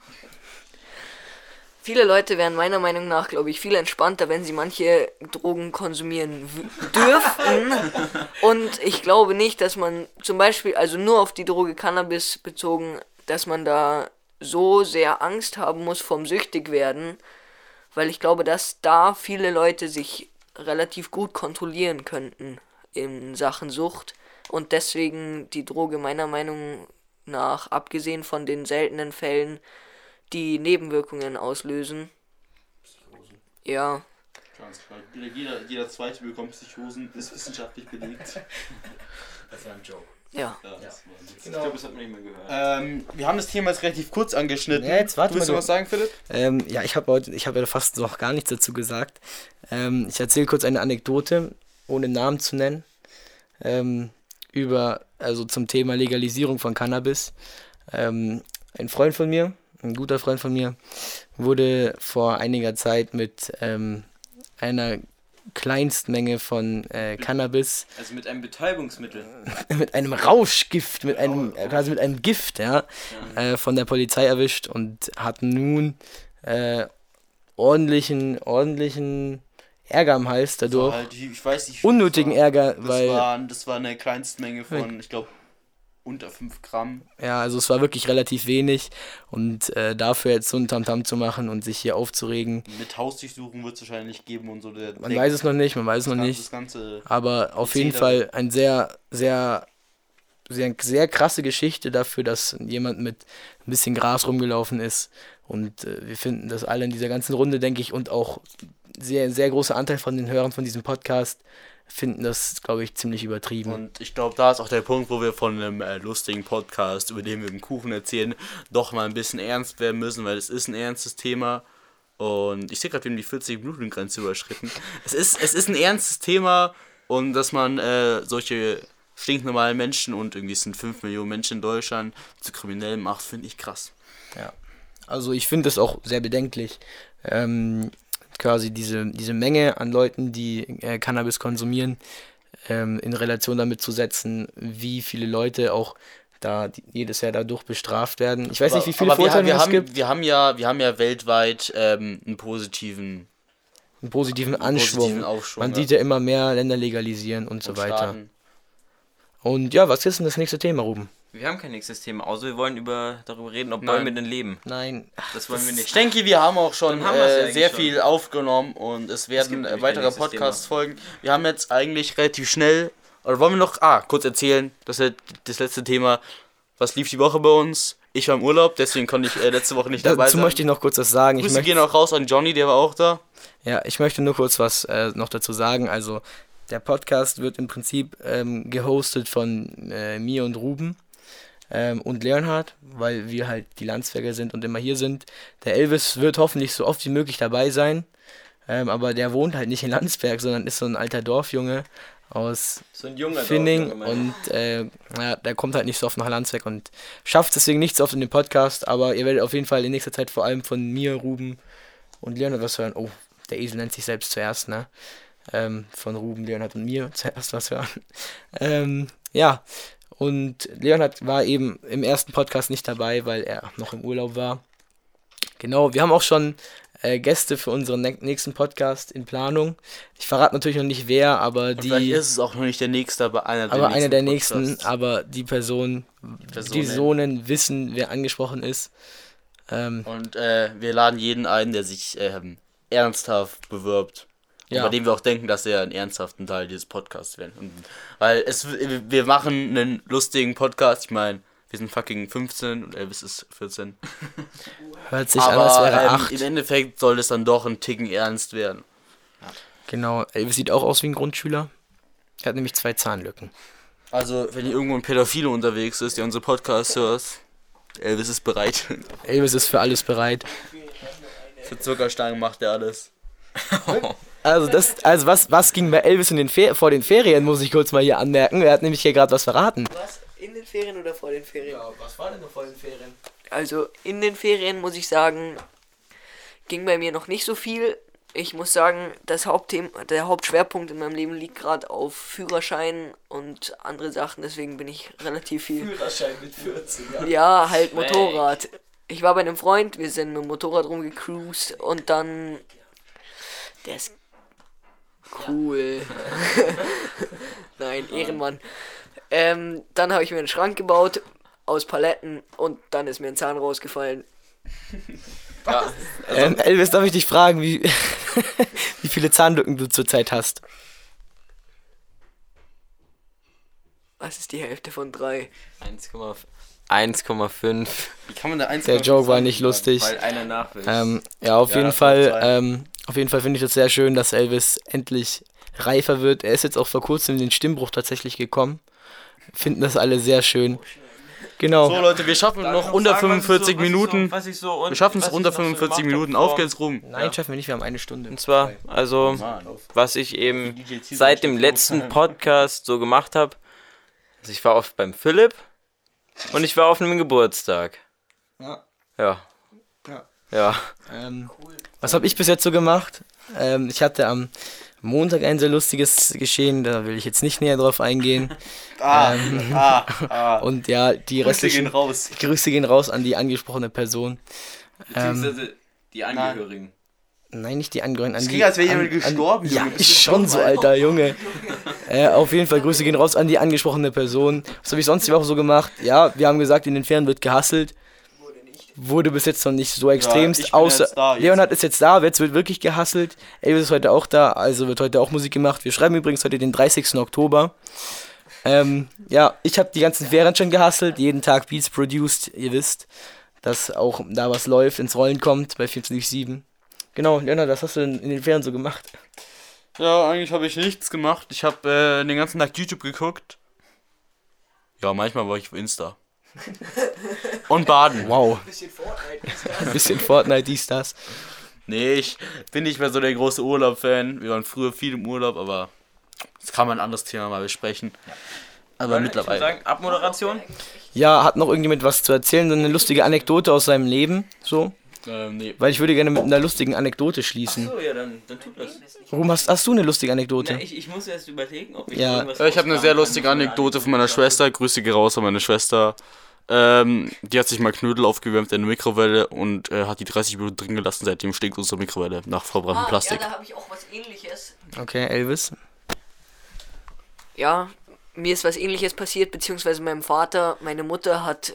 Viele Leute wären meiner Meinung nach, glaube ich, viel entspannter, wenn sie manche Drogen konsumieren dürften. Und ich glaube nicht, dass man zum Beispiel, also nur auf die Droge Cannabis bezogen, dass man da so sehr Angst haben muss vom süchtig werden, weil ich glaube, dass da viele Leute sich relativ gut kontrollieren könnten in Sachen Sucht und deswegen die Droge meiner Meinung nach, abgesehen von den seltenen Fällen, die Nebenwirkungen auslösen. Ja, Jeder, jeder zweite bekommt Psychosen, ist wissenschaftlich belegt. Das war ein Joke. ja. Ich glaube, das hat man nicht mehr gehört. Ähm, wir haben das Thema jetzt relativ kurz angeschnitten. Ja, jetzt warte du willst mal, noch was sagen, Philipp? Ähm, ja, ich habe heute, ich habe ja fast noch gar nichts dazu gesagt. Ähm, ich erzähle kurz eine Anekdote, ohne Namen zu nennen, ähm, über, also zum Thema Legalisierung von Cannabis. Ähm, ein Freund von mir, ein guter Freund von mir, wurde vor einiger Zeit mit ähm, einer Kleinstmenge von äh, Cannabis Also mit einem Betäubungsmittel. mit einem Rauschgift, mit einem, äh, quasi mit einem Gift, ja, äh, von der Polizei erwischt und hat nun äh, ordentlichen, ordentlichen Ärger am Hals dadurch. Halt, ich weiß nicht. Unnötigen war, Ärger, das weil- War, das war eine Kleinstmenge von, ich glaube, unter 5 Gramm. Ja, also es war wirklich relativ wenig und äh, dafür jetzt so ein Tamtam zu machen und sich hier aufzuregen, Mit Hausdurchsuchung wird es wahrscheinlich geben und so. Der, man weiß es noch nicht, man weiß es noch nicht. Aber auf jeden. Fall ein sehr, sehr, sehr, sehr krasse Geschichte dafür, dass jemand mit ein bisschen Gras rumgelaufen ist. Und äh, wir finden das alle in dieser ganzen Runde, denke ich, und auch sehr, sehr großer Anteil von den Hörern von diesem Podcast finden das, glaube ich, ziemlich übertrieben. Und ich glaube, da ist auch der Punkt, wo wir von einem äh, lustigen Podcast, über den wir im Kuchen erzählen, doch mal ein bisschen ernst werden müssen, weil es ist ein ernstes Thema. Und ich sehe gerade, wir haben die 40-Minuten-Grenze überschritten. Es ist, es ist ein ernstes Thema und dass man äh, solche stinknormalen Menschen und irgendwie sind 5 Millionen Menschen in Deutschland zu Kriminellen macht, finde ich krass. Ja. Also ich finde das auch sehr bedenklich. Ähm, quasi diese, diese Menge an Leuten, die äh, Cannabis konsumieren, ähm, in Relation damit zu setzen, wie viele Leute auch da jedes Jahr dadurch bestraft werden. Ich weiß nicht, wie viele aber wir, Vorteile wir es haben, gibt. wir haben ja, wir haben ja weltweit ähm, einen positiven Einen positiven Anschwung. positiven Man ja. sieht ja immer mehr Länder legalisieren und so weiter. Staaten. Und ja, was ist denn das nächste Thema, Ruben? Wir haben kein nächstes Thema, außer wir wollen über, darüber reden, ob Nein. Bäume denn leben. Nein. Das wollen wir Ich nicht. denke, wir haben auch schon haben äh, sehr schon. viel aufgenommen und es werden äh, nämlich weitere Podcasts folgen. Wir haben jetzt eigentlich relativ schnell, oder wollen wir noch, ah, kurz erzählen, das ist das letzte Thema. Was lief die Woche bei uns? Ich war im Urlaub, deswegen konnte ich äh, letzte Woche nicht dabei Dazu sein. möchte ich noch kurz was sagen. Ich Grüße möchte, gehen auch raus an Johnny, der war auch da. ja, ich möchte nur kurz was äh, noch dazu sagen. Also, der Podcast wird im Prinzip ähm, gehostet von äh, mir und Ruben ähm, und Leonhard, weil wir halt die Landsberger sind und immer hier sind. Der Elvis wird hoffentlich so oft wie möglich dabei sein. Ähm, aber der wohnt halt nicht in Landsberg, sondern ist so ein alter Dorfjunge aus So Finning und äh, ja, der kommt halt nicht so oft nach Landsberg und schafft deswegen nicht so oft in den Podcast, aber ihr werdet auf jeden Fall in nächster Zeit vor allem von mir, Ruben und Leonhard was hören. Oh, der Esel nennt sich selbst zuerst, ne? Ähm, von Ruben, Leonhard und mir zuerst was hören. Ähm, ja, und Leonhard war eben im ersten Podcast nicht dabei, weil er noch im Urlaub war. Genau, wir haben auch schon äh, Gäste für unseren nächsten Podcast in Planung. Ich verrate natürlich noch nicht wer, aber Und vielleicht die ist es auch noch nicht der nächste, aber einer der aber nächsten einer der nächsten, Podcasts. aber die Person, die Personen. Personen wissen, wer angesprochen ist. Ähm, Und äh, wir laden jeden ein, der sich ähm, ernsthaft bewirbt. Ja. Bei dem wir auch denken, dass er einen ernsthaften Teil dieses Podcasts werden. Und, weil es, wir machen einen lustigen Podcast. Ich meine, wir sind fucking 15 und Elvis ist 14. hört sich an, Aber als wäre ähm, acht. im Endeffekt soll es dann doch ein Ticken ernst werden. Genau, Elvis sieht auch aus wie ein Grundschüler. Er hat nämlich zwei Zahnlücken. Also, wenn hier irgendwo ein Pädophile unterwegs ist, der unsere Podcasts hört, Elvis ist bereit. Elvis ist für alles bereit. Für Zuckerstangen macht er alles. Also das, also was, was ging bei Elvis in den Fer vor den Ferien, muss ich kurz mal hier anmerken. Er hat nämlich hier gerade was verraten. Was? In den Ferien oder vor den Ferien? was war denn noch vor den Ferien? Also in den Ferien muss ich sagen, ging bei mir noch nicht so viel. Ich muss sagen, das Hauptthema, der Hauptschwerpunkt in meinem Leben liegt gerade auf Führerschein und andere Sachen, deswegen bin ich relativ viel. Führerschein mit 14, ja. Ja, halt Motorrad. Ich war bei einem Freund, wir sind mit dem Motorrad rumgecruised und dann. Der ist cool. Nein, Ehrenmann. Ähm, dann habe ich mir einen Schrank gebaut aus Paletten und dann ist mir ein Zahn rausgefallen. Ähm, Elvis, darf ich dich fragen, wie, wie viele Zahnlücken du zurzeit hast? Was ist die Hälfte von drei? 1,5. 1,5. Wie kann man da eins Der Joke war nicht lustig. Weil einer nach will. Ähm, ja, auf Ja, jeden Fall, ähm, auf jeden Fall finde ich das sehr schön, dass Elvis endlich reifer wird. Er ist jetzt auch vor kurzem in den Stimmbruch tatsächlich gekommen. Finden das alle sehr schön. Genau. So Leute, wir schaffen noch unter 45 Minuten. Was ich so, Wir schaffen es unter 45 Minuten. Auf geht's rum. Nein, schaffen wir nicht, wir haben eine Stunde. Und zwar, also, was ich eben seit dem letzten. Podcast so gemacht habe. Also ich war oft beim Philipp und ich war auf einem Geburtstag. Ja. Ja. Ja. Ja. Ähm, was habe ich bis jetzt so gemacht? Ähm, ich hatte am Montag ein sehr lustiges Geschehen, da will ich jetzt nicht näher drauf eingehen. Ah, ah, ah. Und ja, die Grüße gehen restlichen raus. Grüße gehen raus an die angesprochene Person. Ähm, die Angehörigen. nein, nicht die Angehörigen. An Es die, klingt, als wäre an, jemand an, gestorben, Ja. Bist ist du schon so, Alter? alter Junge. Äh, auf jeden Fall Grüße gehen raus an die angesprochene Person. Was habe ich sonst die Woche so gemacht? Ja, wir haben gesagt, in den Ferien wird gehasselt. Wurde bis jetzt noch nicht so extremst. bin außer da. Leonhard ist jetzt da, jetzt wird wirklich gehasselt. Elvis ist heute auch da, also wird heute auch Musik gemacht. Wir schreiben übrigens heute den 30. Oktober. Ähm, ja, ich habe die ganzen Ferien schon gehasselt, jeden Tag Beats produced, ihr wisst, dass auch da was läuft, ins Rollen kommt bei 24-7. Genau, Leonhard, was hast du denn in den Ferien so gemacht? Ja, eigentlich habe ich nichts gemacht. Ich habe äh, den ganzen Tag YouTube geguckt. Ja, manchmal war ich auf Insta. Und baden. Wow. Bisschen Fortnite ist Ein bisschen Fortnite, dies, das. Nee, ich bin nicht mehr so der große Urlaub-Fan. Wir waren früher viel im Urlaub, aber das kann man ein anderes Thema mal besprechen. Aber Ich mittlerweile. würde sagen, Abmoderation. Ja, hat noch irgendjemand was zu erzählen? So eine lustige Anekdote aus seinem Leben? So? Ähm, nee. Weil ich würde gerne mit einer lustigen Anekdote schließen. So, ja, dann, dann tut das. Warum hast, hast du eine lustige Anekdote? Na, ich, ich muss erst überlegen, ob ich Ja. irgendwas Ja, ich habe eine sehr lustige Anekdote von meiner Schwester. Grüße gehen raus an meine Schwester. Ähm, die hat sich mal Knödel aufgewärmt in der Mikrowelle und äh, hat die 30 Minuten drin gelassen. Seitdem stinkt unsere Mikrowelle nach verbranntem Plastik. Ah, Ja, da habe ich auch was ähnliches. Okay, Elvis. Ja, mir ist was ähnliches passiert, beziehungsweise meinem Vater. Meine Mutter hat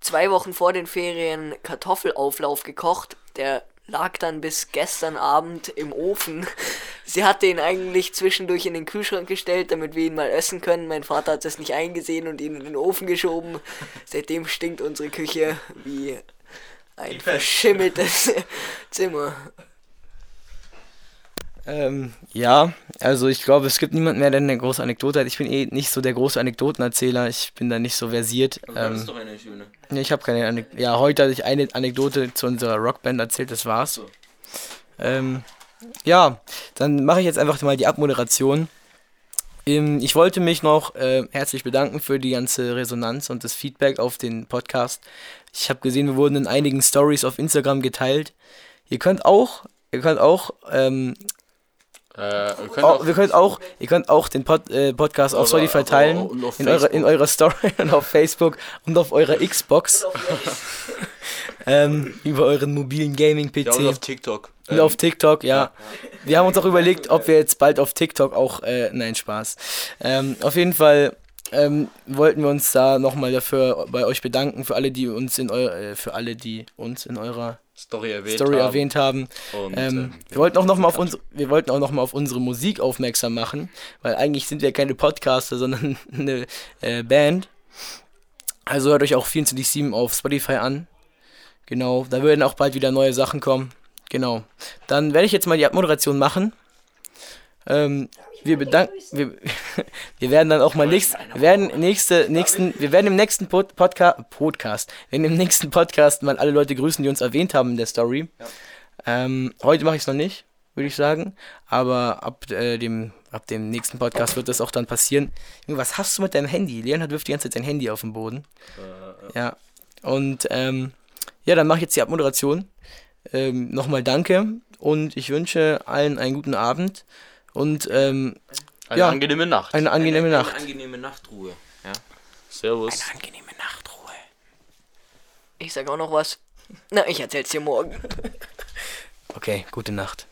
zwei Wochen vor den Ferien Kartoffelauflauf gekocht. Der lag dann bis gestern Abend im Ofen. Sie hat den eigentlich zwischendurch in den Kühlschrank gestellt, damit wir ihn mal essen können. Mein Vater hat das nicht eingesehen und ihn in den Ofen geschoben. Seitdem stinkt unsere Küche wie ein verschimmeltes Zimmer. Ähm, ja, also ich glaube, es gibt niemanden mehr, der eine große Anekdote hat. Ich bin eh nicht so der große Anekdotenerzähler. Ich bin da nicht so versiert. Aber das ist Ähm, doch eine schöne. nee, ich habe keine Anekdote. Ja, heute hatte ich eine Anekdote zu unserer Rockband erzählt, das war's. So. Ähm, ja, dann mache ich jetzt einfach mal die Abmoderation. Ähm, ich wollte mich noch äh, herzlich bedanken für die ganze Resonanz und das Feedback auf den Podcast. Ich habe gesehen, wir wurden in einigen Stories auf Instagram geteilt. Ihr könnt auch, ihr könnt auch ähm, Äh, wir können Oh, auch, wir könnt auch, ihr könnt auch den Pod, äh, Podcast auf Spotify teilen, und auf in, eurer, in Facebook. eurer Story und auf Facebook und auf eurer Xbox, ähm, über euren mobilen ja, und Gaming-PC auf TikTok. und auf TikTok, ja. Wir haben uns auch überlegt, ob wir jetzt bald auf TikTok auch, äh, nein, Spaß. Ähm, auf jeden Fall ähm, wollten wir uns da nochmal dafür bei euch bedanken, für alle, die uns in eurer, äh, für alle, die uns in eurer Story erwähnt Story haben. erwähnt haben. Und, Ähm, ähm, wir wollten auch noch mal auf uns, wir wollten auch noch mal auf unsere Musik aufmerksam machen, weil eigentlich sind wir keine Podcaster, sondern eine äh, Band. Also hört euch auch 24/7 auf Spotify an. Genau, da werden auch bald wieder neue Sachen kommen. Genau. Dann werde ich jetzt mal die Abmoderation machen. Ähm, wir bedanken, wir, wir werden dann auch mal nächst, werden nächste, nächsten, wir werden im nächsten Pod, Podca Podcast, werden im nächsten Podcast mal alle Leute grüßen, die uns erwähnt haben in der Story. Ähm, heute mache ich es noch nicht, würde ich sagen, aber ab äh, dem, ab dem nächsten Podcast wird das auch dann passieren. Was hast du mit deinem Handy? Leonhard wirft die ganze Zeit sein Handy auf den Boden. Ja. Und ähm, ja, dann mache ich jetzt die Abmoderation. Ähm, Nochmal danke und ich wünsche allen einen guten Abend und ähm, eine ja. angenehme Nacht. eine angenehme eine, Nacht. Eine angenehme Nachtruhe. Ja. Servus. angenehme Nachtruhe. Ich sag auch noch was. Na, ich erzähl's dir morgen. Okay, gute Nacht.